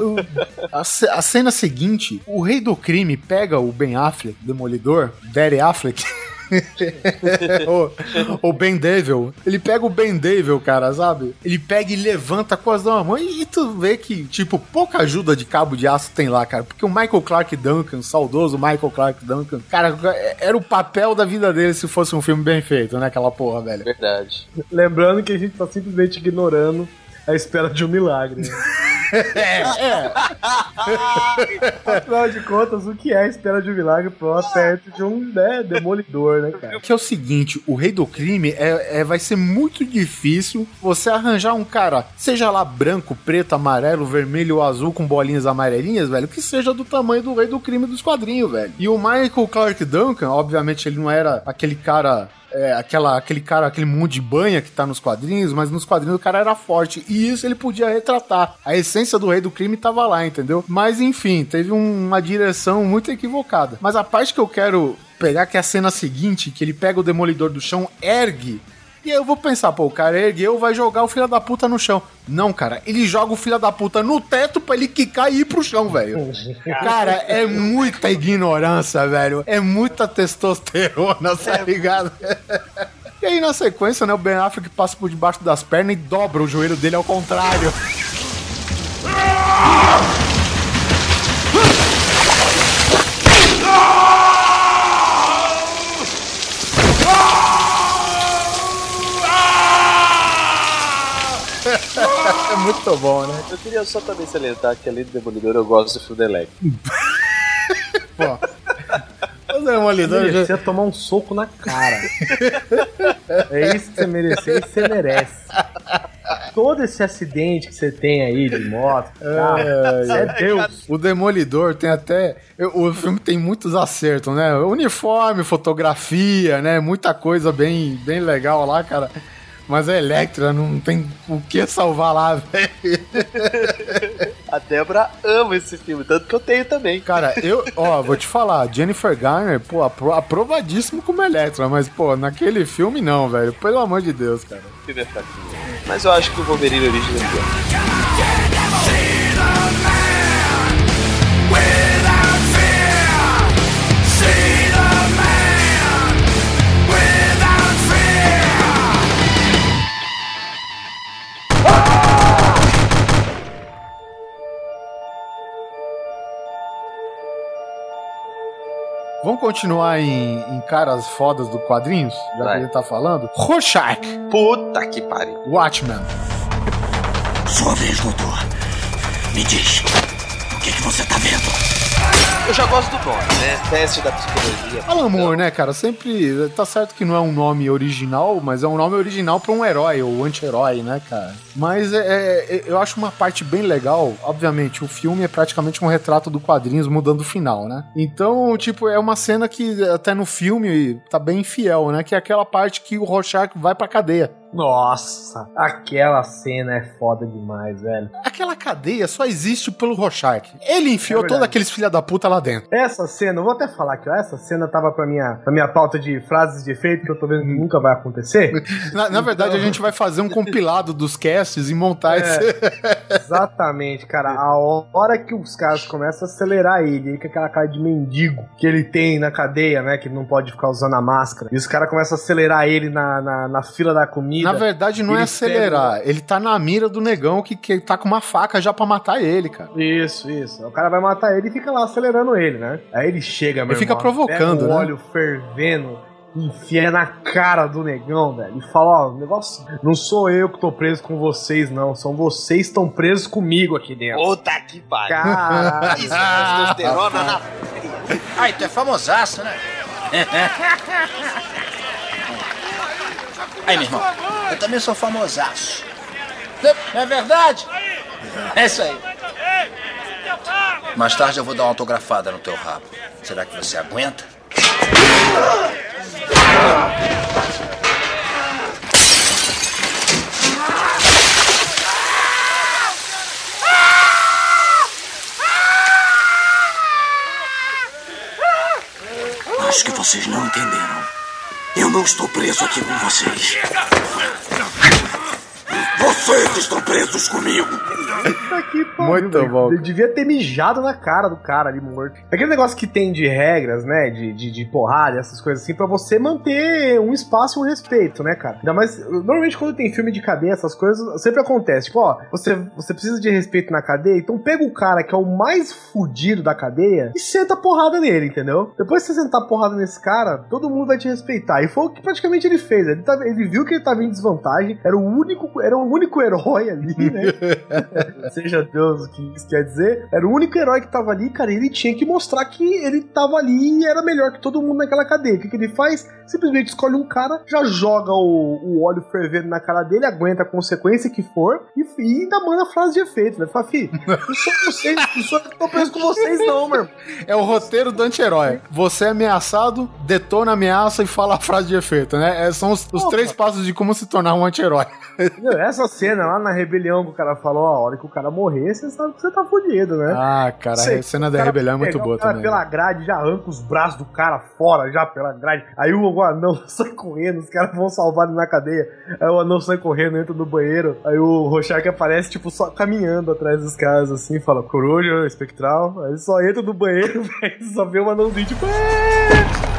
A, a cena seguinte, o Rei do Crime pega o Ben Affleck, Demolidor, Daddy Affleck. o, o Ben Devil, ele pega o Ben Devil, cara, sabe? Ele pega e levanta com as duas mãos e tu vê que, tipo, pouca ajuda de cabo de aço tem lá, cara. Porque o Michael Clark Duncan, saudoso Michael Clark Duncan, cara, era o papel da vida dele se fosse um filme bem feito, né? Aquela porra, velho. Verdade. Lembrando que a gente tá simplesmente ignorando a espera de um milagre. né? É, é. Afinal de contas, o que é a espera de um milagre perto de um né, demolidor, né, cara? Que é o seguinte, o rei do crime é, é- vai ser muito difícil você arranjar um cara, seja lá branco, preto, amarelo, vermelho ou azul com bolinhas amarelinhas, velho, que seja do tamanho do rei do crime dos quadrinhos, velho. E o Michael Clark Duncan, obviamente ele não era aquele cara é, aquela, aquele cara, aquele mundo de banha que tá nos quadrinhos, mas nos quadrinhos o cara era forte. E isso ele podia retratar. A essência do rei do crime tava lá, entendeu? Mas enfim, teve um- uma direção muito equivocada. Mas a parte que eu quero pegar, que é a cena seguinte, que ele pega o demolidor do chão, ergue. E aí eu vou pensar, pô, o cara ergueu, vai jogar o filho da puta no chão. Não, cara, ele joga o filho da puta no teto pra ele quicar e ir pro chão, velho. Cara, é muita ignorância, velho. É muita testosterona, tá ligado? E aí, na sequência, né, o Ben Affleck passa por debaixo das pernas e dobra o joelho dele ao contrário. Muito bom, né? Eu queria só também salientar que além do Demolidor eu gosto do Filme Electro. O Demolidor já... Merecia tomar um soco na cara. é isso que você merecia e você merece. Todo esse acidente que você tem aí de moto, carro, É, você é Deus. O Demolidor tem até. O filme tem muitos acertos, né? Uniforme, fotografia, né? Muita coisa bem, bem legal lá, cara. Mas a Electra não tem o que salvar lá, velho. A Débora ama esse filme, tanto que eu tenho também. Cara, eu, ó, vou te falar, Jennifer Garner, pô, apro- aprovadíssimo como Electra, mas, pô, naquele filme não, velho. Pelo amor de Deus, cara. É fraquinho. Mas eu acho que o Wolverine é pior. Vamos continuar em, em caras fodas do quadrinhos, já que Vai. a gente tá falando? Rorschach, Puta que pariu. Watchmen. Sua vez, doutor. Me diz, o que, que você tá vendo? Eu já gosto do nome, né? Teste da psicologia. Alan Moore, né, cara? Sempre. Tá certo que não é um nome original, mas é um nome original pra um herói ou anti-herói, né, cara? Mas é, é- é- eu acho uma parte bem legal. Obviamente, o filme é praticamente um retrato do quadrinhos mudando o final, né? Então, tipo, é uma cena que até no filme tá bem fiel, né? Que é aquela parte que o Rorschach vai pra cadeia. Nossa, aquela cena é foda demais, velho. Aquela cadeia só existe pelo Rorschach. Ele enfiou É todos aqueles filha da puta lá dentro. Essa cena, eu vou até falar aqui, ó. Essa cena tava pra minha, pra minha pauta de frases de efeito que eu tô vendo que nunca vai acontecer. Na, na verdade, a gente vai fazer um compilado dos casts e montar É. esse. Exatamente, cara. A hora que os caras começam a acelerar ele, ele com aquela cara de mendigo que ele tem na cadeia, né? Que ele não pode ficar usando a máscara. E os caras começam a acelerar ele na, na, na fila da comida. Na verdade, não é Ele acelerar. Ele tá na mira do negão que, que tá com uma faca já pra matar ele, cara. Isso, isso. O cara vai matar ele e fica lá acelerando ele, né? Aí ele chega, meu Ele fica irmão, provocando, pega o né? óleo fervendo, enfia na cara do negão, velho. E fala, ó, negócio. Não sou eu que tô preso com vocês, não. São vocês que estão presos comigo aqui dentro. Puta que pariu. Caralho. Isso, testosterona na Ai, tu é famosaço, né? Aí, meu irmão, eu também sou famosaço. Não é verdade? É isso aí. Mais tarde eu vou dar uma autografada no teu rabo. Será que você aguenta? Acho que vocês não entenderam. Eu não estou preso aqui com vocês. Vocês estão presos comigo. Que pariu, Muito velho. bom. Ele devia ter mijado na cara do cara ali morto. Aquele negócio que tem de regras, né? De, de, de porrada, essas coisas assim, pra você manter um espaço e um respeito, né, cara? Ainda mais. Normalmente quando tem filme de cadeia, essas coisas, sempre acontece. Tipo, ó, você, você precisa de respeito na cadeia, então pega o cara que é o mais fudido da cadeia e senta a porrada nele, entendeu? Depois que você sentar a porrada nesse cara, todo mundo vai te respeitar. E foi o que praticamente ele fez. Ele, tava- ele viu que ele tava em desvantagem, era o único, era o único herói ali, né? Seja Deus o que isso quer dizer. Era o único herói que tava ali, cara. E ele tinha que mostrar que ele tava ali e era melhor que todo mundo naquela cadeia. O que, que ele faz? Simplesmente escolhe um cara, já joga o, o óleo fervendo na cara dele, aguenta a consequência que for e, e ainda manda frase de efeito, né? Fala, fi, não sou vocês, não sou eu que tô preso com vocês, não, meu irmão. É o roteiro do anti-herói. Você é ameaçado, detona a ameaça e fala a frase de efeito, né? É, são os, os três passos de como se tornar um anti-herói. Meu, Essa cena lá na rebelião que o cara falou, ó, a hora que o cara morrer, você sabe que você tá fudido, né? Ah, cara, a cena da rebelião é muito boa também. pela grade, já arranca os braços do cara fora, já pela grade. Aí o anão sai correndo, os caras vão salvar ele na cadeia. Aí o anão sai correndo, entra no banheiro. Aí o Rorschach aparece, tipo, só caminhando atrás dos caras, assim, fala, coruja, espectral. Aí ele só entra no banheiro, velho, só vê o anãozinho, tipo, "É!"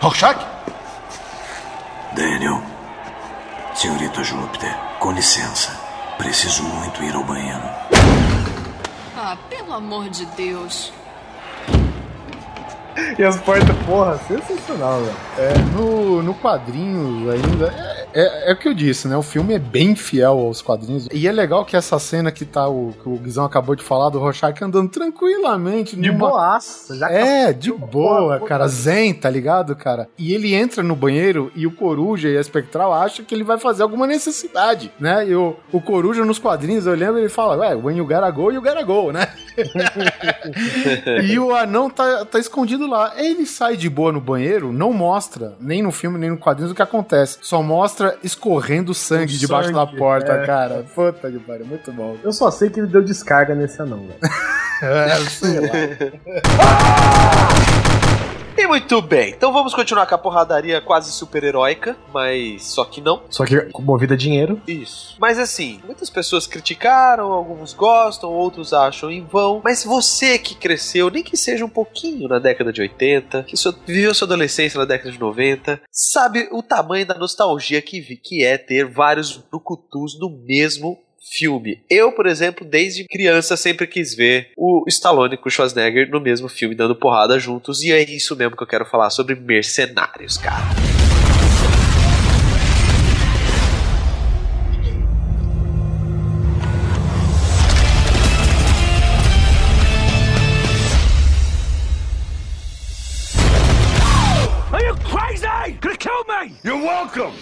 Rorschach? Daniel. Senhorita Júpiter, com licença. Preciso muito ir ao banheiro. Ah, pelo amor de Deus. E as portas, porra, sensacional, velho. É, no, no quadrinho ainda. É, é, é o que eu disse, né? O filme é bem fiel aos quadrinhos. E é legal que essa cena que tá o que o Guizão acabou de falar do Rorschach andando tranquilamente. De numa- boaça. Já É, de boa, cara. Zen, tá ligado, cara? E ele entra no banheiro e o Coruja e a Espectral acham que ele vai fazer alguma necessidade, né? E o, o Coruja nos quadrinhos, eu lembro, ele fala, ué, when you gotta go, you gotta go, né? e o anão tá, tá escondido lá. Ele sai de boa no banheiro, não mostra, nem no filme, nem no quadrinhos, o que acontece. Só mostra escorrendo sangue O debaixo da sangue, porta, é. cara. Puta que pariu, muito bom. Eu só sei que ele deu descarga nesse anão, velho. É, sei lá. Muito bem, então vamos continuar com a porradaria quase super-heróica, mas só que não. Só que movida a dinheiro. Isso. Mas assim, muitas pessoas criticaram, alguns gostam, outros acham em vão. Mas você que cresceu, nem que seja um pouquinho na década de 80, que só viveu sua adolescência na década de 90, sabe o tamanho da nostalgia que, vi- que é ter vários brucutus no mesmo filme. Eu, por exemplo, desde criança sempre quis ver o Stallone com o Schwarzenegger no mesmo filme dando porrada juntos e é isso mesmo que eu quero falar sobre Mercenários, cara. Are you crazy? Gonna kill me? You're welcome.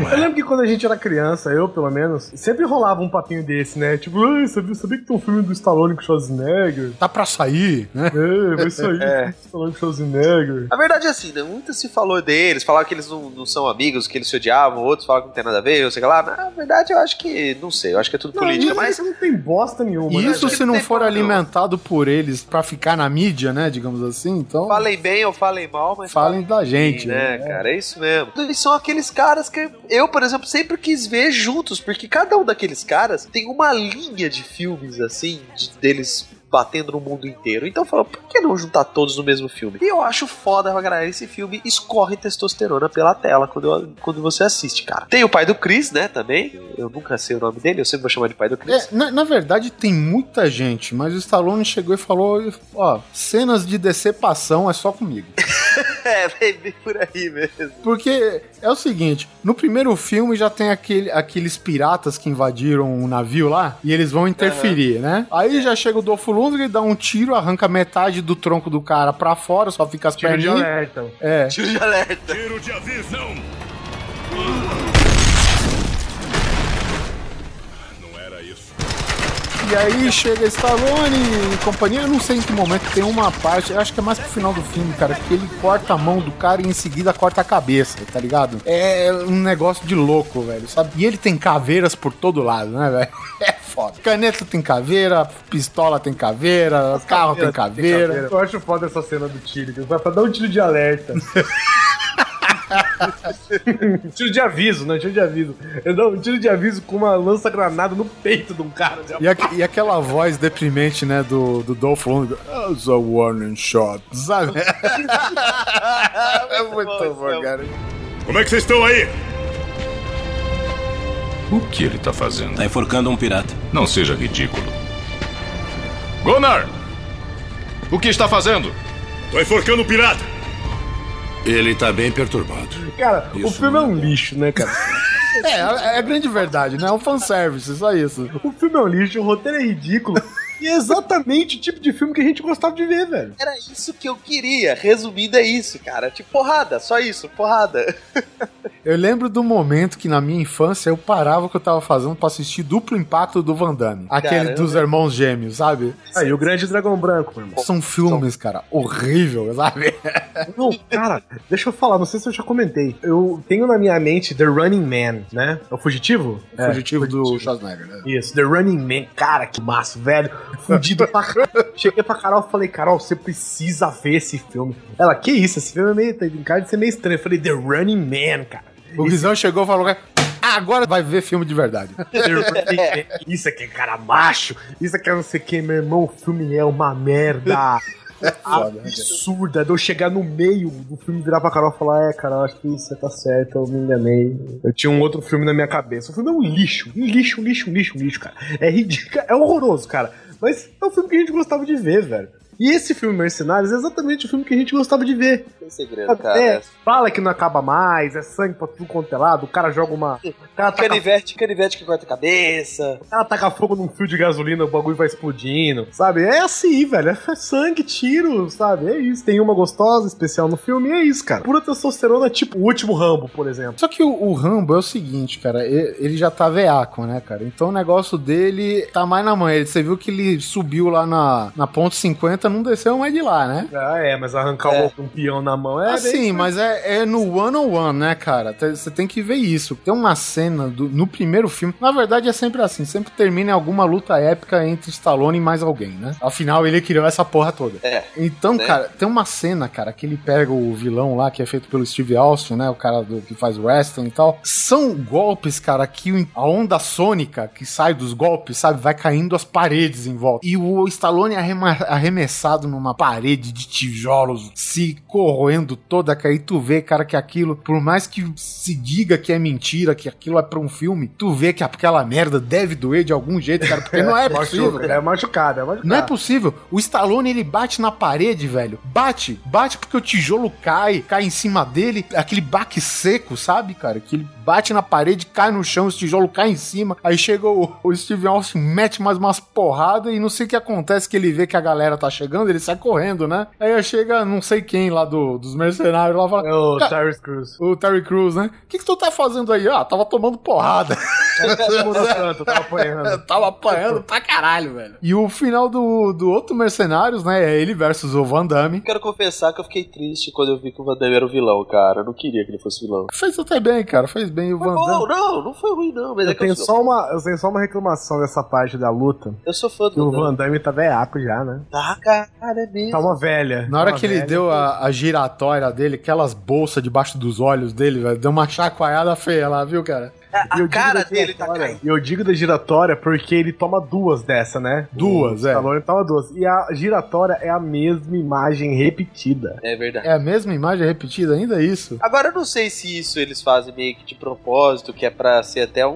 Eu lembro que quando a gente era criança, eu pelo menos, sempre rolava um papinho desse, né? Tipo, "Ai, sabia, sabia que tem um filme do Stallone com o Schwarzenegger? Tá pra sair, né? É, vai sair É. Stallone com o Schwarzenegger. A verdade é assim, né? Muito se falou deles, falaram que eles não, não são amigos, que eles se odiavam, outros falaram que não tem nada a ver, eu sei lá. Na verdade, eu acho que, não sei, eu acho que é tudo política, isso mas não tem bosta nenhuma. né? Isso que se não tem for alimentado por eles pra ficar na mídia, né? Digamos assim, então. falem bem ou falem mal, mas Falem da gente, né, cara? É isso mesmo. Eles são aqueles caras que eu, por exemplo, sempre quis ver juntos, porque cada um daqueles caras tem uma linha de filmes assim, de- deles batendo no mundo inteiro. Então falou, por que não juntar todos no mesmo filme? E eu acho foda caralho, esse filme escorre testosterona pela tela quando, eu- quando você assiste, cara. Tem o pai do Chris, né, também. Eu nunca sei o nome dele, eu sempre vou chamar de pai do Chris. É, na, na verdade, tem muita gente, mas o Stallone chegou e falou: ó, cenas de decepção é só comigo. É, bem, por aí mesmo. Porque é o seguinte: no primeiro filme já tem aquele, aqueles piratas que invadiram um navio lá e eles vão interferir, né? Aí já chega o Dolph Lundgren, dá um tiro, arranca metade do tronco do cara pra fora, só fica as Tiro de perninhas. alerta. É. Tiro de alerta. Tiro de aviso. Não. Não era isso. E aí chega Stallone e companhia, eu não sei em que momento tem uma parte, eu acho que é mais pro final do filme, cara, que ele corta a mão do cara e em seguida corta a cabeça, tá ligado? É um negócio de louco, velho, sabe? E ele tem caveiras por todo lado, né, velho? É foda. Caneta tem caveira, pistola tem caveira, carro tem caveira. Eu acho foda essa cena do tiro. que Vai pra dar um tiro de alerta. tiro de aviso, não, tiro de aviso. Ele dá um tiro de aviso com uma lança-granada no peito de um cara. E, aqu- e aquela voz deprimente, né, do, do Dolph Lundgren, as a warning shot, sabe? é muito bom, cara. Como é que vocês estão aí? O que ele tá fazendo? Tá enforcando um pirata. Não seja ridículo. Gunnar! O que está fazendo? Tô enforcando o pirata. Ele tá bem perturbado. Cara, o Isso filme é um lixo, né, cara? É, é a grande verdade, né? É um fanservice, só isso. O filme é um lixo, o roteiro é ridículo. E é exatamente o tipo de filme que a gente gostava de ver, velho. Era isso que eu queria. Resumindo, é isso, cara. Tipo, porrada, só isso, porrada. Eu lembro do momento que na minha infância eu parava o que eu tava fazendo pra assistir duplo impacto do Van Damme. Aquele Caramba. dos irmãos gêmeos, sabe? Aí, o Grande Dragão Branco, meu irmão. São filmes, cara, horrível, sabe? Não, cara, deixa eu falar, não sei se eu já comentei. Eu tenho na minha mente The Running Man, né? É o Fugitivo? O fugitivo do Schwarzenegger, né? Isso, The Running Man. Cara, que massa, velho. Fudido pra. Cheguei pra Carol e falei, Carol, você precisa ver esse filme. Ela, que isso? Esse filme é meio. Tem cara de ser meio estranho. Eu falei, The Running Man, cara. O Guizão chegou e falou: "Ah, agora vai ver filme de verdade. Man. Isso aqui é cara macho. Isso aqui é não sei o que, meu irmão. O filme é uma merda. foda, Absurda. De eu chegar no meio do filme virar pra Carol e falar: É, Carol, acho que você tá certo, eu me enganei. Eu tinha um outro filme na minha cabeça. O filme é um lixo. Um lixo, um lixo, um lixo, um lixo, cara. É ridículo, é horroroso, cara. Mas é um filme que a gente gostava de ver, velho. E esse filme Mercenários é exatamente o filme que a gente gostava de ver. Tem segredo, cara. É, fala que não acaba mais, é sangue pra tudo quanto é lado, o cara joga uma. Cara taca, Canivete, canivete que corta a cabeça. o cara taca fogo num fio de gasolina, o bagulho vai explodindo, sabe? É assim, velho. É sangue, tiro, sabe? É isso. Tem uma gostosa, especial no filme, e é isso, cara. Pura testosterona, tipo o último Rambo, por exemplo. Só que o, o Rambo é o seguinte, cara, ele já tá veaco, né, cara? Então o negócio dele tá mais na mãe. Ele- Você viu que ele subiu lá na, na ponte 50, não desceu mais de lá, né? Ah, é, mas arrancar É. um peão na mão é. assim, bem- mas é, é no one on one, né, cara? Você tem que ver isso. Tem uma cena do- no primeiro filme. Na verdade, é sempre assim. Sempre termina em alguma luta épica entre Stallone e mais alguém, né? Afinal, ele criou essa porra toda. É. Então, Né? cara, tem uma cena, cara, que ele pega o vilão lá, que é feito pelo Steve Austin, né? O cara do, que faz wrestling e tal. São golpes, cara, que a onda sônica que sai dos golpes, sabe? Vai caindo as paredes em volta. E o Stallone arrema- prensado numa parede de tijolos, se corroendo toda, cara, e tu vê, cara, que aquilo, por mais que se diga que é mentira, que aquilo é pra um filme, tu vê que aquela merda deve doer de algum jeito, cara, porque não é possível. Machuca, cara. é machucado, é machucado. Não é possível. O Stallone, ele bate na parede, velho. Bate, bate porque o tijolo cai, cai em cima dele, aquele baque seco, sabe, cara? Que ele bate na parede, cai no chão, o tijolo cai em cima. Aí chega o, o Steve Austin, mete mais umas porradas e não sei o que acontece, que ele vê que a galera tá chegando, ele sai correndo, né? Aí chega não sei quem lá do, dos mercenários lá e fala... É o "Ca- Terry Crews. o Terry Crews, né? O que, que tu tá fazendo aí? Ah, tava tomando porrada. Tanto, tava apanhando. tava apanhando pra caralho, velho. E o final do, do outro Mercenários, né? É ele versus o Van Damme. Quero confessar que eu fiquei triste quando eu vi que o Van Damme era o vilão, cara. Eu não queria que ele fosse vilão. Fez até bem, cara. Fez bem o Van Não, Damme. não, não foi ruim, não. Mas é Eu que eu tenho, sou, só uma, eu tenho só uma reclamação dessa parte da luta. eu sou fã do o Van Damme. Van Damme tá velhaco já, né? Tá, cara, é mesmo. Tá uma velha. Na hora Tá que ele velha. deu a, a giratória dele, aquelas bolsas debaixo dos olhos dele, velho, deu uma chacoalhada feia lá, viu, cara? A, eu a digo cara da dele tá giratória- caindo. E eu digo da giratória porque ele toma duas dessa, né? Duas, o é. Stallone toma duas. E a giratória é a mesma imagem repetida. É verdade. É a mesma imagem repetida, ainda é isso. Agora eu não sei se isso eles fazem meio que de propósito, que é pra ser até um,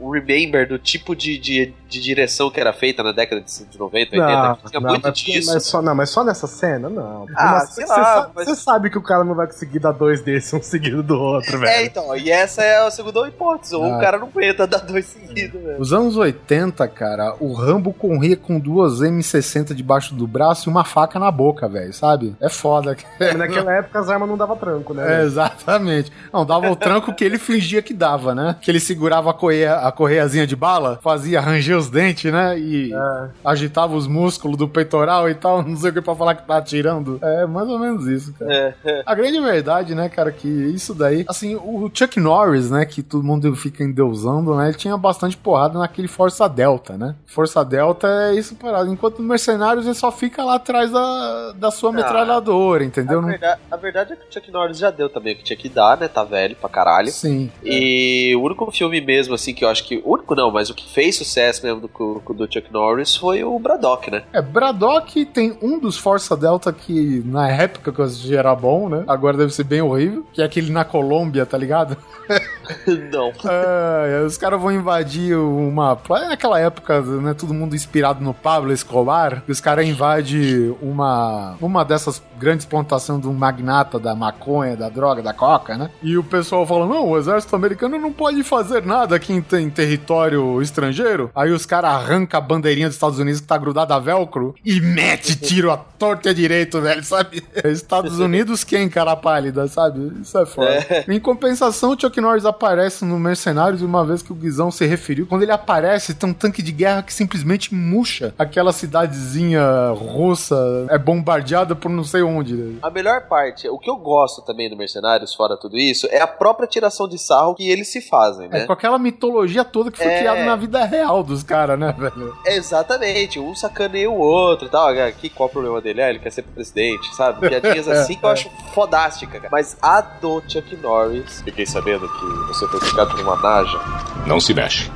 um- remember do tipo de, de, de direção que era feita na década de de 90, 80. Tinha não, muito mas, disso. mas só, não, mas só nessa cena, não. Ah, você, sabe, mas- você sabe que o cara não vai conseguir dar dois desses um seguido do outro, velho. É, então, e essa é a segunda hipótese. Ou Ah. o cara não aguenta dar dois seguidos, velho. Os anos 80, cara, o Rambo corria com duas M60 debaixo do braço e uma faca na boca, velho, sabe? É foda. Mas Naquela época as armas não davam tranco, né? É, exatamente. Não, dava o tranco que ele fingia que dava, né? Que ele segurava a, correia, a correiazinha de bala, fazia ranger os dentes, né? E É. agitava os músculos do peitoral e tal, não sei o que pra falar que tá atirando. É mais ou menos isso, cara. É. A grande verdade, né, cara, que isso daí. Assim, o Chuck Norris, né, que todo mundo fica endeusando, né, ele tinha bastante porrada naquele Força Delta, né? Força Delta é isso parado. Enquanto no Mercenários ele só fica lá atrás da, da sua Ah. metralhadora, entendeu? A Não- verdade, a verdade é que o Chuck Norris já deu também o que tinha que dar, né? Tá velho pra caralho. Sim. E o único filme mesmo, assim, que eu acho que. O único não, mas o que fez sucesso mesmo do, do Chuck Norris foi o Braddock, né? É, Braddock tem um dos Força Delta que na época que eu assisti era bom, né? Agora deve ser bem horrível, que é aquele na Colômbia, tá ligado? não. É, os caras vão invadir uma. é Naquela época, né? Todo mundo inspirado no Pablo Escobar. E os caras invadem uma. Uma dessas grandes plantações de um magnata da maconha, da droga, da coca, né? E o pessoal fala: não, o exército americano não pode fazer nada aqui em, em território estrangeiro. Aí os caras arrancam a bandeirinha dos Estados Unidos que tá grudada a velcro e mete tiro a torta e direito, velho, sabe? Estados Unidos quem, cara pálida, sabe? Isso é foda. É. Em compensação, o Chuck Norris aparece no Mercenários uma vez que o Guizão se referiu. Quando ele aparece, tem um tanque de guerra que simplesmente murcha aquela cidadezinha russa, é bombardeada por não sei onde. né? A melhor parte, o que eu gosto também do Mercenários, fora tudo isso, é a própria tiração de sarro que eles se fazem, né? É com aquela mitologia toda que foi É. criada na vida real dos caras, né, velho? Exatamente, um sacaneia o outro e tal. Aqui, qual o problema dele? Ah, ele quer ser presidente, sabe? Piadinhas assim que eu acho fodástica, cara. Mas a do Chuck Norris, fiquei sabendo que você foi picado por uma naja. Não se mexe.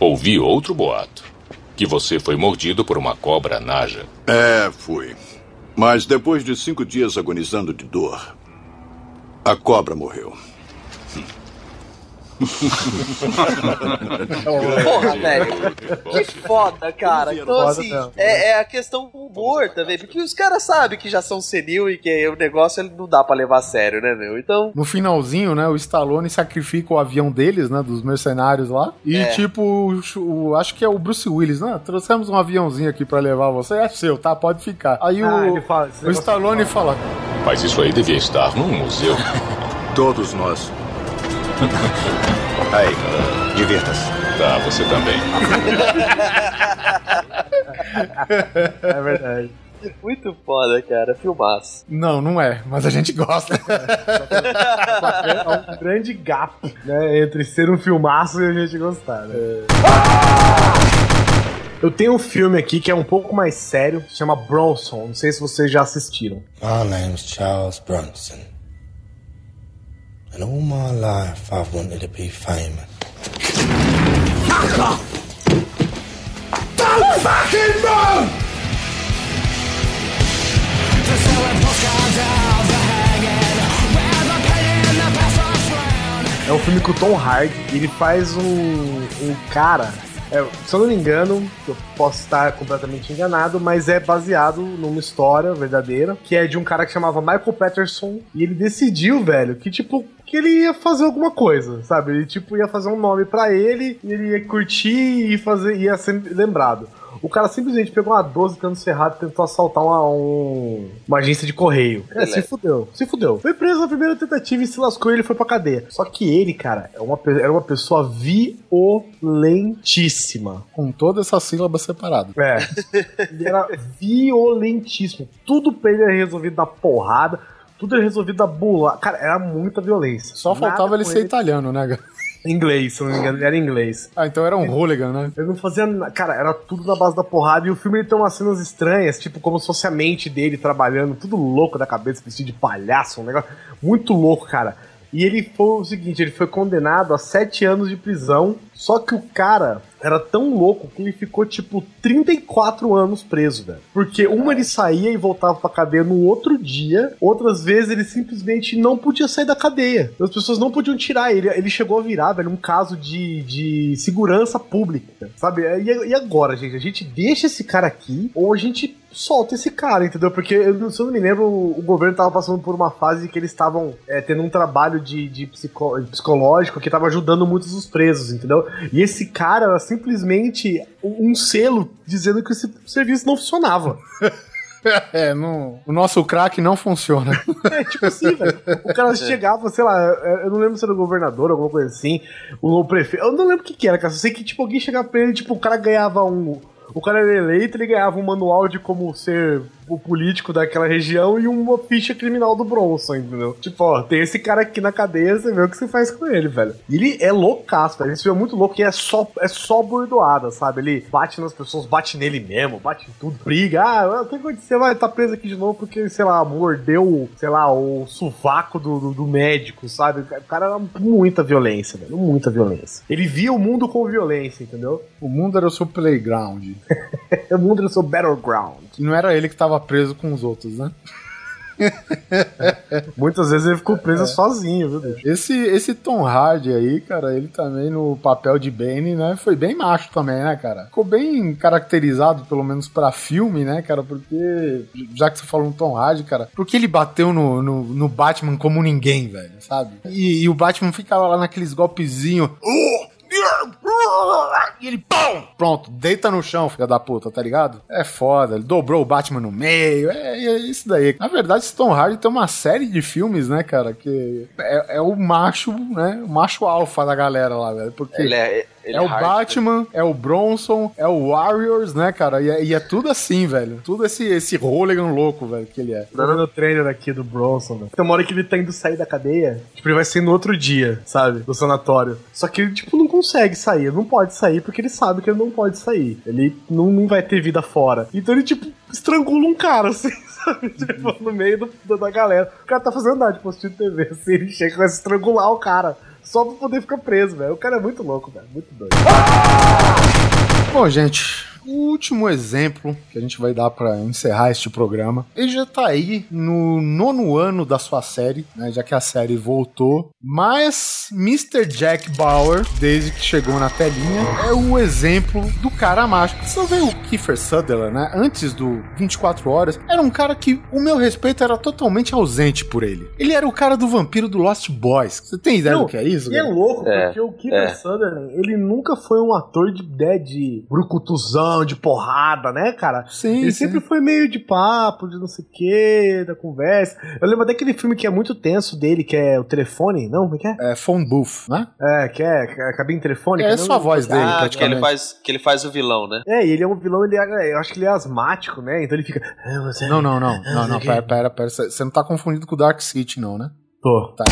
Ouvi outro boato. Que você foi mordido por uma cobra naja. É, fui. Mas depois de cinco dias agonizando de dor, a cobra morreu. Porra, velho. Que foda, cara. Então, assim, é, é a questão do humor também. Porque os caras sabem que já são senil e que o negócio ele não dá pra levar a sério, né, meu? Então. No finalzinho, né, o Stallone sacrifica o avião deles, né, dos mercenários lá. E, É. tipo, o, o- acho que é o Bruce Willis, né? Trouxemos um aviãozinho aqui pra levar você. É seu, tá? Pode ficar. Aí Ah, o, fala- o Stallone fala: Mas isso aí devia estar num museu. Todos nós. Aí, divirta-se. Tá, você também. É verdade. Muito foda, cara. Filmaço. Não, não é, mas a gente gosta. É um grande gap, né? Entre ser um filmaço e a gente gostar, né? Eu tenho um filme aqui que é um pouco mais sério, se chama Bronson. Não sei se vocês já assistiram. My name's Charles Bronson. And all my life I've wanted to be famous. Don't fucking move! É um filme com o Tom Hardy. Ele faz um, um cara. é, se eu não me engano, eu posso estar completamente enganado, mas é baseado numa história verdadeira, que é de um cara que chamava Michael Patterson, e ele decidiu, velho, que tipo, que ele ia fazer alguma coisa, sabe? Ele tipo ia fazer um nome pra ele, e ele ia curtir e fazer, ia ser lembrado. O cara simplesmente pegou uma 12 cano cerrado e tentou assaltar uma, um- uma agência de correio. É, se fudeu, se fudeu. Foi preso na primeira tentativa e se lascou e ele foi pra cadeia. Só que ele, cara, é uma, era uma pessoa violentíssima. Com toda essa sílaba separada. É. Ele era violentíssimo. Tudo pra ele era resolvido na porrada. Tudo resolvido na bula. Cara, era muita violência. Só faltava ele ser italiano, né, cara? Inglês, se não me engano, ele era inglês. Ah, então era um hooligan, né? Ele não fazia. Cara, era tudo na base da porrada. E o filme ele tem umas cenas estranhas, tipo como se fosse a mente dele trabalhando, tudo louco da cabeça, vestido de palhaço, um negócio muito louco, cara. E ele foi o seguinte: ele foi condenado a sete anos de prisão. Só que o cara era tão louco que ele ficou, tipo, 34 anos preso, velho. Porque uma ele saía e voltava pra cadeia no outro dia, outras vezes ele simplesmente não podia sair da cadeia. As pessoas não podiam tirar ele. Ele chegou a virar, velho, um caso de, de segurança pública, sabe? E, e agora, gente? A gente deixa esse cara aqui ou a gente solta esse cara, entendeu? Porque, eu se eu não me lembro, o, governo tava passando por uma fase que eles estavam é, tendo um trabalho de, de psico- psicológico que tava ajudando muitos dos presos, entendeu? E esse cara era simplesmente um um selo dizendo que esse serviço não funcionava. É, não, o nosso crack não funciona. É, tipo assim, velho. O cara chegava, sei lá, eu não lembro se era o governador, alguma coisa assim, o prefeito. Eu não lembro o que, que era, cara. Só sei que, tipo, alguém chegava pra ele, tipo, o cara ganhava um. O cara era eleito, ele ganhava um manual de como ser o político daquela região e uma ficha criminal do Bronson, entendeu? Tipo, ó, tem esse cara aqui na cadeia, você vê o que você faz com ele, velho. E ele é loucaço, velho. Esse filme é muito louco e é só, é só bordoada, sabe? Ele bate nas pessoas, bate nele mesmo, bate em tudo, briga. Ah, o que aconteceu? Vai tá preso aqui de novo porque, sei lá, mordeu, sei lá, o sovaco do, do, do médico, sabe? O cara era muita violência, velho. Muita violência. Ele via o mundo com violência, entendeu? O mundo era o seu playground. o mundo era o seu battleground. Não era ele que tava preso com os outros, né? Muitas vezes ele ficou preso sozinho, viu, bicho? Esse, esse Tom Hardy aí, cara, ele também no papel de Benny, né? Foi bem macho também, né, cara? Ficou bem caracterizado, pelo menos pra filme, né, cara? Porque, já que você falou no Tom Hardy, cara, porque ele bateu no, no, no Batman como ninguém, velho, sabe? E, e o Batman ficava lá naqueles golpezinhos. E ele, pum! Pronto, deita no chão, filha da puta, tá ligado? É foda, ele dobrou o Batman no meio, é, é isso daí. Na verdade, Tom Hardy tem uma série de filmes, né, cara, que é, é o macho, né, o macho alfa da galera lá, velho, porque... Ele é, ele é o hard, Batman, é o Bronson, é o Warriors, né, cara? E é, e é tudo assim, velho. Tudo esse, esse hooligan louco, velho, que ele é. Tô vendo o trailer aqui do Bronson, velho. Tem uma hora que ele tá indo sair da cadeia, tipo, ele vai sair no outro dia, sabe? Do sanatório. Só que ele, tipo, não consegue sair. Ele não pode sair porque ele sabe que ele não pode sair. Ele não, não vai ter vida fora. Então ele, tipo, estrangula um cara, assim, sabe? Tipo, no meio do, da galera. O cara tá fazendo nada postinho de TV, assim, ele chega a estrangular o cara. Só pra poder ficar preso, velho. O cara é muito louco, velho. Muito doido. Bom, gente, o último exemplo que a gente vai dar pra encerrar este programa, ele já tá aí no nono ano da sua série, né, já que a série voltou, mas Mr. Jack Bauer, desde que chegou na telinha, é o exemplo do cara mágico. Você vê o Kiefer Sutherland, né, antes do 24 Horas, era um cara que o meu respeito era totalmente ausente por ele. Ele era o cara do vampiro do Lost Boys. Você tem ideia Não, do que é isso? E é cara? louco, É, porque o Kiefer é. Sutherland, ele nunca foi um ator de, né, de brucutuzão, de porrada, né, cara? Sim, Ele sim. sempre foi meio de papo, de não sei o que, da conversa. Eu lembro daquele filme que é muito tenso dele, que é o telefone, não? Como é que é? É Phone Booth, né? É, que é, é a cabine telefônica. É não? só a voz dele, Ah, que ele, praticamente. faz, que ele faz o vilão, né? É, e ele é um vilão, ele é, eu acho que ele é asmático, né? Então ele fica. "Ah, Não, não, não, ah, não, não, quê." pera, pera, pera. Você não tá confundido com o Dark City, não, né? Tô. Tá,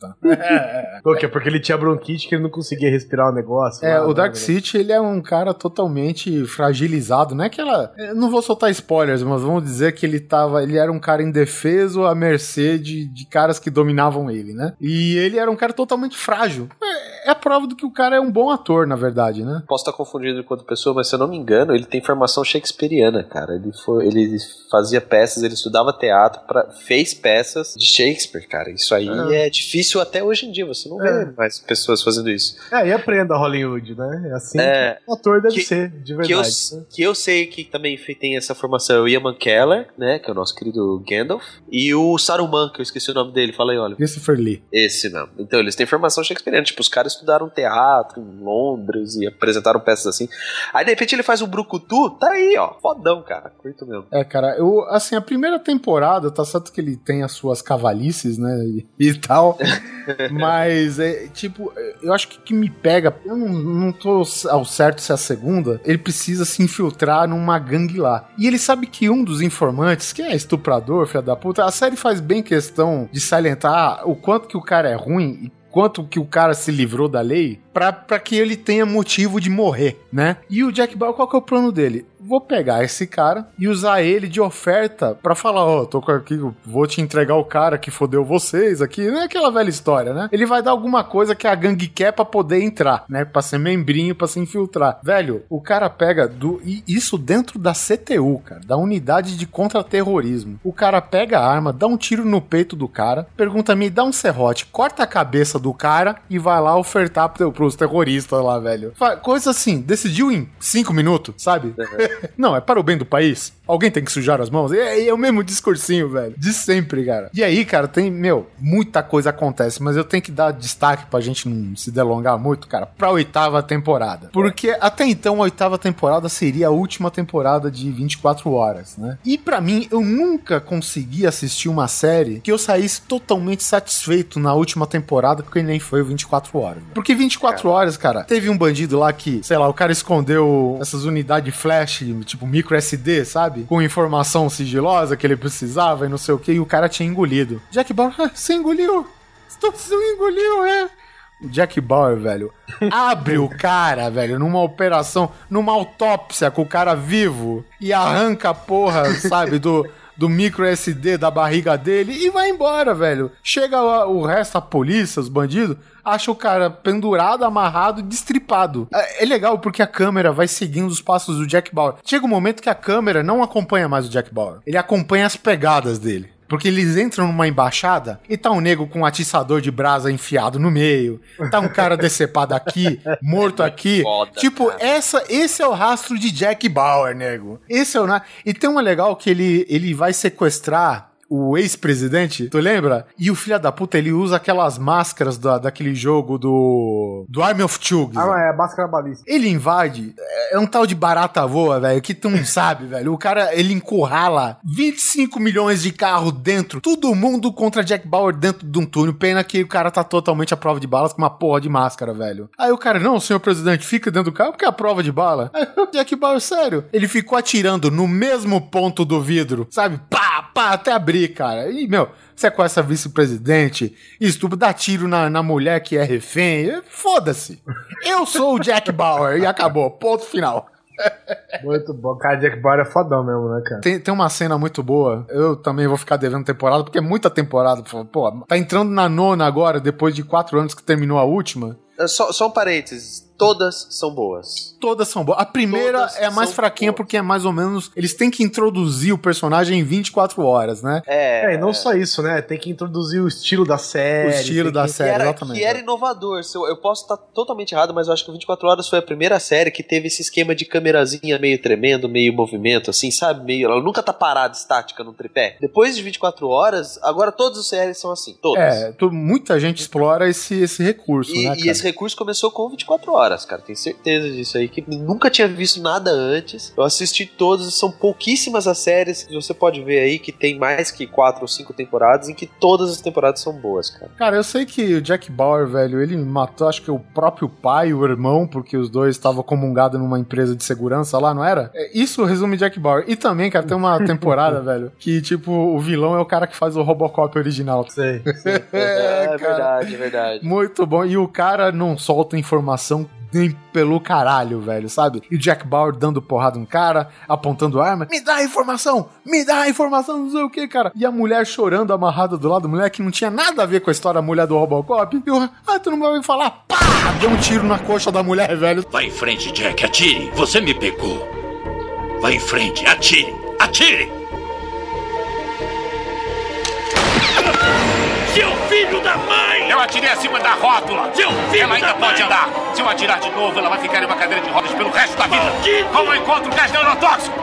tá. Tô, que é porque ele tinha bronquite que ele não conseguia respirar o negócio. É, lá, o né, Dark né? City, ele é um cara totalmente fragilizado, não é aquela... eu Não vou soltar spoilers, mas vamos dizer que ele tava... Ele era um cara indefeso à mercê de, de caras que dominavam ele, né? E ele era um cara totalmente frágil. É, é a prova do que o cara é um bom ator, na verdade, né? Posso estar confundindo com outra pessoa, mas se eu não me engano, ele tem formação shakespeariana, cara. Ele, foi, ele fazia peças, ele estudava teatro, pra, fez peças de Shakespeare, cara. Isso aí É. é difícil até hoje em dia. Você não vê É. mais pessoas fazendo isso. É, e aprenda Hollywood, né? É assim É. que o ator deve Que- ser, de Que eu, verdade. né? que eu sei que também tem essa formação é o Ian McKellen, né? Que é o nosso querido Gandalf. E o Saruman, que eu esqueci o nome dele. Fala aí, olha. Christopher Lee. Esse não. Então, eles têm formação shakespeariana. Tipo, os caras estudaram teatro em Londres e apresentaram peças assim. Aí, de repente, ele faz um brucutu. Tá aí, ó. Fodão, cara. Curto mesmo. É, cara, eu, assim, a primeira temporada, tá certo que ele tem as suas cavalices, né, e, e tal, mas, é, tipo, eu acho que que me pega, eu não, não tô ao certo se é a segunda, ele precisa se infiltrar numa gangue lá. E ele sabe que um dos informantes, que é estuprador, filha da puta, a série faz bem questão de salientar o quanto que o cara é ruim e quanto que o cara se livrou da lei pra, pra que ele tenha motivo de morrer, né? E o Jack Bauer, qual que é o plano dele? Vou pegar esse cara e usar ele de oferta pra falar, ó, tô com aqui, vou te entregar o cara que fodeu vocês aqui, não é aquela velha história, né? Ele vai dar alguma coisa que a gangue quer pra poder entrar, né? Pra ser membrinho, pra se infiltrar. Velho, o cara pega do e isso dentro da CTU, cara, da unidade de contra-terrorismo. O cara pega a arma, dá um tiro no peito do cara, pergunta me dá um serrote, corta a cabeça do cara e vai lá ofertar pro, pros terroristas lá, velho. Coisa assim, decidiu em cinco minutos, sabe? Não, é para o bem do país. Alguém tem que sujar as mãos. É, é o mesmo discursinho, velho. De sempre, cara. E aí, cara, tem, meu, muita coisa acontece, mas eu tenho que dar destaque pra gente não se delongar muito, cara, pra oitava temporada. Porque até então a oitava temporada seria a última temporada de 24 horas, né? E pra mim, eu nunca consegui assistir uma série que eu saísse totalmente satisfeito na última temporada, porque nem foi o 24 horas. velho. Porque 24 horas, cara, teve um bandido lá que, sei lá, o cara escondeu essas unidades flash, tipo micro SD, sabe? Com informação sigilosa que ele precisava e não sei o que, e o cara tinha engolido. Jack Bauer, "Ah, você engoliu? Você engoliu, é? O Jack Bauer, velho, abre o cara, velho, numa operação, numa autópsia com o cara vivo e arranca a porra, sabe, do, do micro SD da barriga dele e vai embora, velho. Chega lá, o resto, a polícia, os bandidos, acha o cara pendurado, amarrado, destripado. É é legal porque a câmera vai seguindo os passos do Jack Bauer. Chega um momento que a câmera não acompanha mais o Jack Bauer. Ele acompanha as pegadas dele. Porque eles entram numa embaixada e tá um nego com um atiçador de brasa enfiado no meio. Tá um cara decepado aqui, morto aqui. tipo, essa, esse é o rastro de Jack Bauer, nego. Esse é o. na- E tem uma legal que ele, ele vai sequestrar o ex-presidente, tu lembra? E o filho da puta, ele usa aquelas máscaras da, daquele jogo do. do Army of Chugs. Ah, é, máscara balística. Ele invade, é um tal de barata voa, velho, que tu não sabe, velho. O cara, ele encurrala 25 milhões de carro dentro, todo mundo contra Jack Bauer dentro de um túnel. Pena que o cara tá totalmente à prova de balas com uma porra de máscara, velho. Aí o cara, não, senhor presidente, fica dentro do carro porque é a prova de bala. Aí Jack Bauer, sério, ele ficou atirando no mesmo ponto do vidro, sabe? Pá, pá, até abrir, cara. E, meu, sequestra vice-presidente, estupro, dá tiro na, na mulher que é refém. Foda-se. Eu sou o Jack Bauer e acabou. Ponto final. Muito bom. Cara, Jack Bauer é fodão mesmo, né, cara? Tem, tem uma cena muito boa. Eu também vou ficar devendo temporada, porque é muita temporada. Pô, tá entrando na nona agora, depois de quatro anos que terminou a última. É Só, só um parênteses. Todas são boas. Todas são boas. A primeira Todas é a mais fraquinha, porque é mais ou menos. Eles têm que introduzir o personagem em 24 horas, né? É, É, e não só isso, né? Tem que introduzir o estilo da série. O estilo da que- série, que era, exatamente. que era inovador. Eu, eu posso estar totalmente errado, mas eu acho que o 24 Horas foi a primeira série que teve esse esquema de câmerazinha meio tremendo, meio movimento, assim, sabe? Meio, ela nunca tá parada, estática no tripé. Depois de 24 Horas, agora todas as séries são assim. Todas. É, tu- muita gente explora esse, esse recurso, E, né? e cara? esse recurso começou com 24 horas, cara. Tenho certeza disso aí, que nunca tinha visto nada antes. Eu assisti todos, são pouquíssimas as séries que você pode ver aí que tem mais que quatro ou cinco temporadas, em que todas as temporadas são boas, cara. Cara, eu sei que o Jack Bauer, velho, ele matou, acho que o próprio pai e o irmão, porque os dois estavam comungados numa empresa de segurança lá, não era? É, Isso resume Jack Bauer. E também, cara, tem uma temporada, velho, que, tipo, o vilão é o cara que faz o Robocop original. Sei. É, cara. verdade, é verdade. Muito bom. E o cara não solta informação nem pelo caralho, velho, sabe? E Jack Bauer dando porrada no cara, apontando arma. Me dá a informação! Me dá a informação, não sei o que, cara. E a mulher chorando amarrada do lado, mulher que não tinha nada a ver com a história da mulher do Robocop. E ah, tu não vai me falar? Pá! Deu um tiro na coxa da mulher, velho. Vai em frente, Jack, atire. Você me pegou. Vai em frente, atire. Atire! Seu filho da mãe! Eu atirei acima da rótula. Seu filho ela ainda da pode mãe! andar. Se eu atirar de novo, ela vai ficar em uma cadeira de rodas pelo resto da vida. Como eu encontro gás neurotóxico?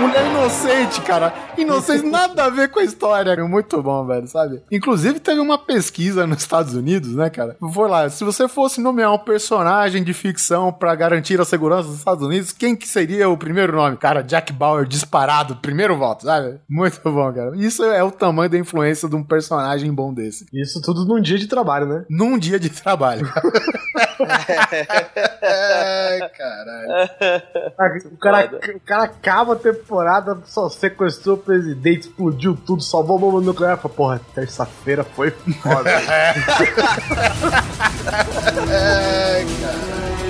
Mulher inocente, cara. Inocente, nada a ver com a história. Muito bom, velho, sabe? Inclusive, teve uma pesquisa nos Estados Unidos, né, cara? Foi lá, se você fosse nomear um personagem de ficção pra garantir a segurança dos Estados Unidos, quem que seria o primeiro nome? Cara, Jack Bauer disparado, primeiro voto, sabe? Muito bom, cara. Isso é o tamanho da influência de um personagem bom desse. Isso tudo num dia de trabalho, né? Num dia de trabalho. Ai, caralho. O cara, o cara acaba a temporada, só sequestrou o presidente, explodiu tudo, salvou a bomba nuclear. Fala, Porra, terça-feira foi foda. Ai, cara.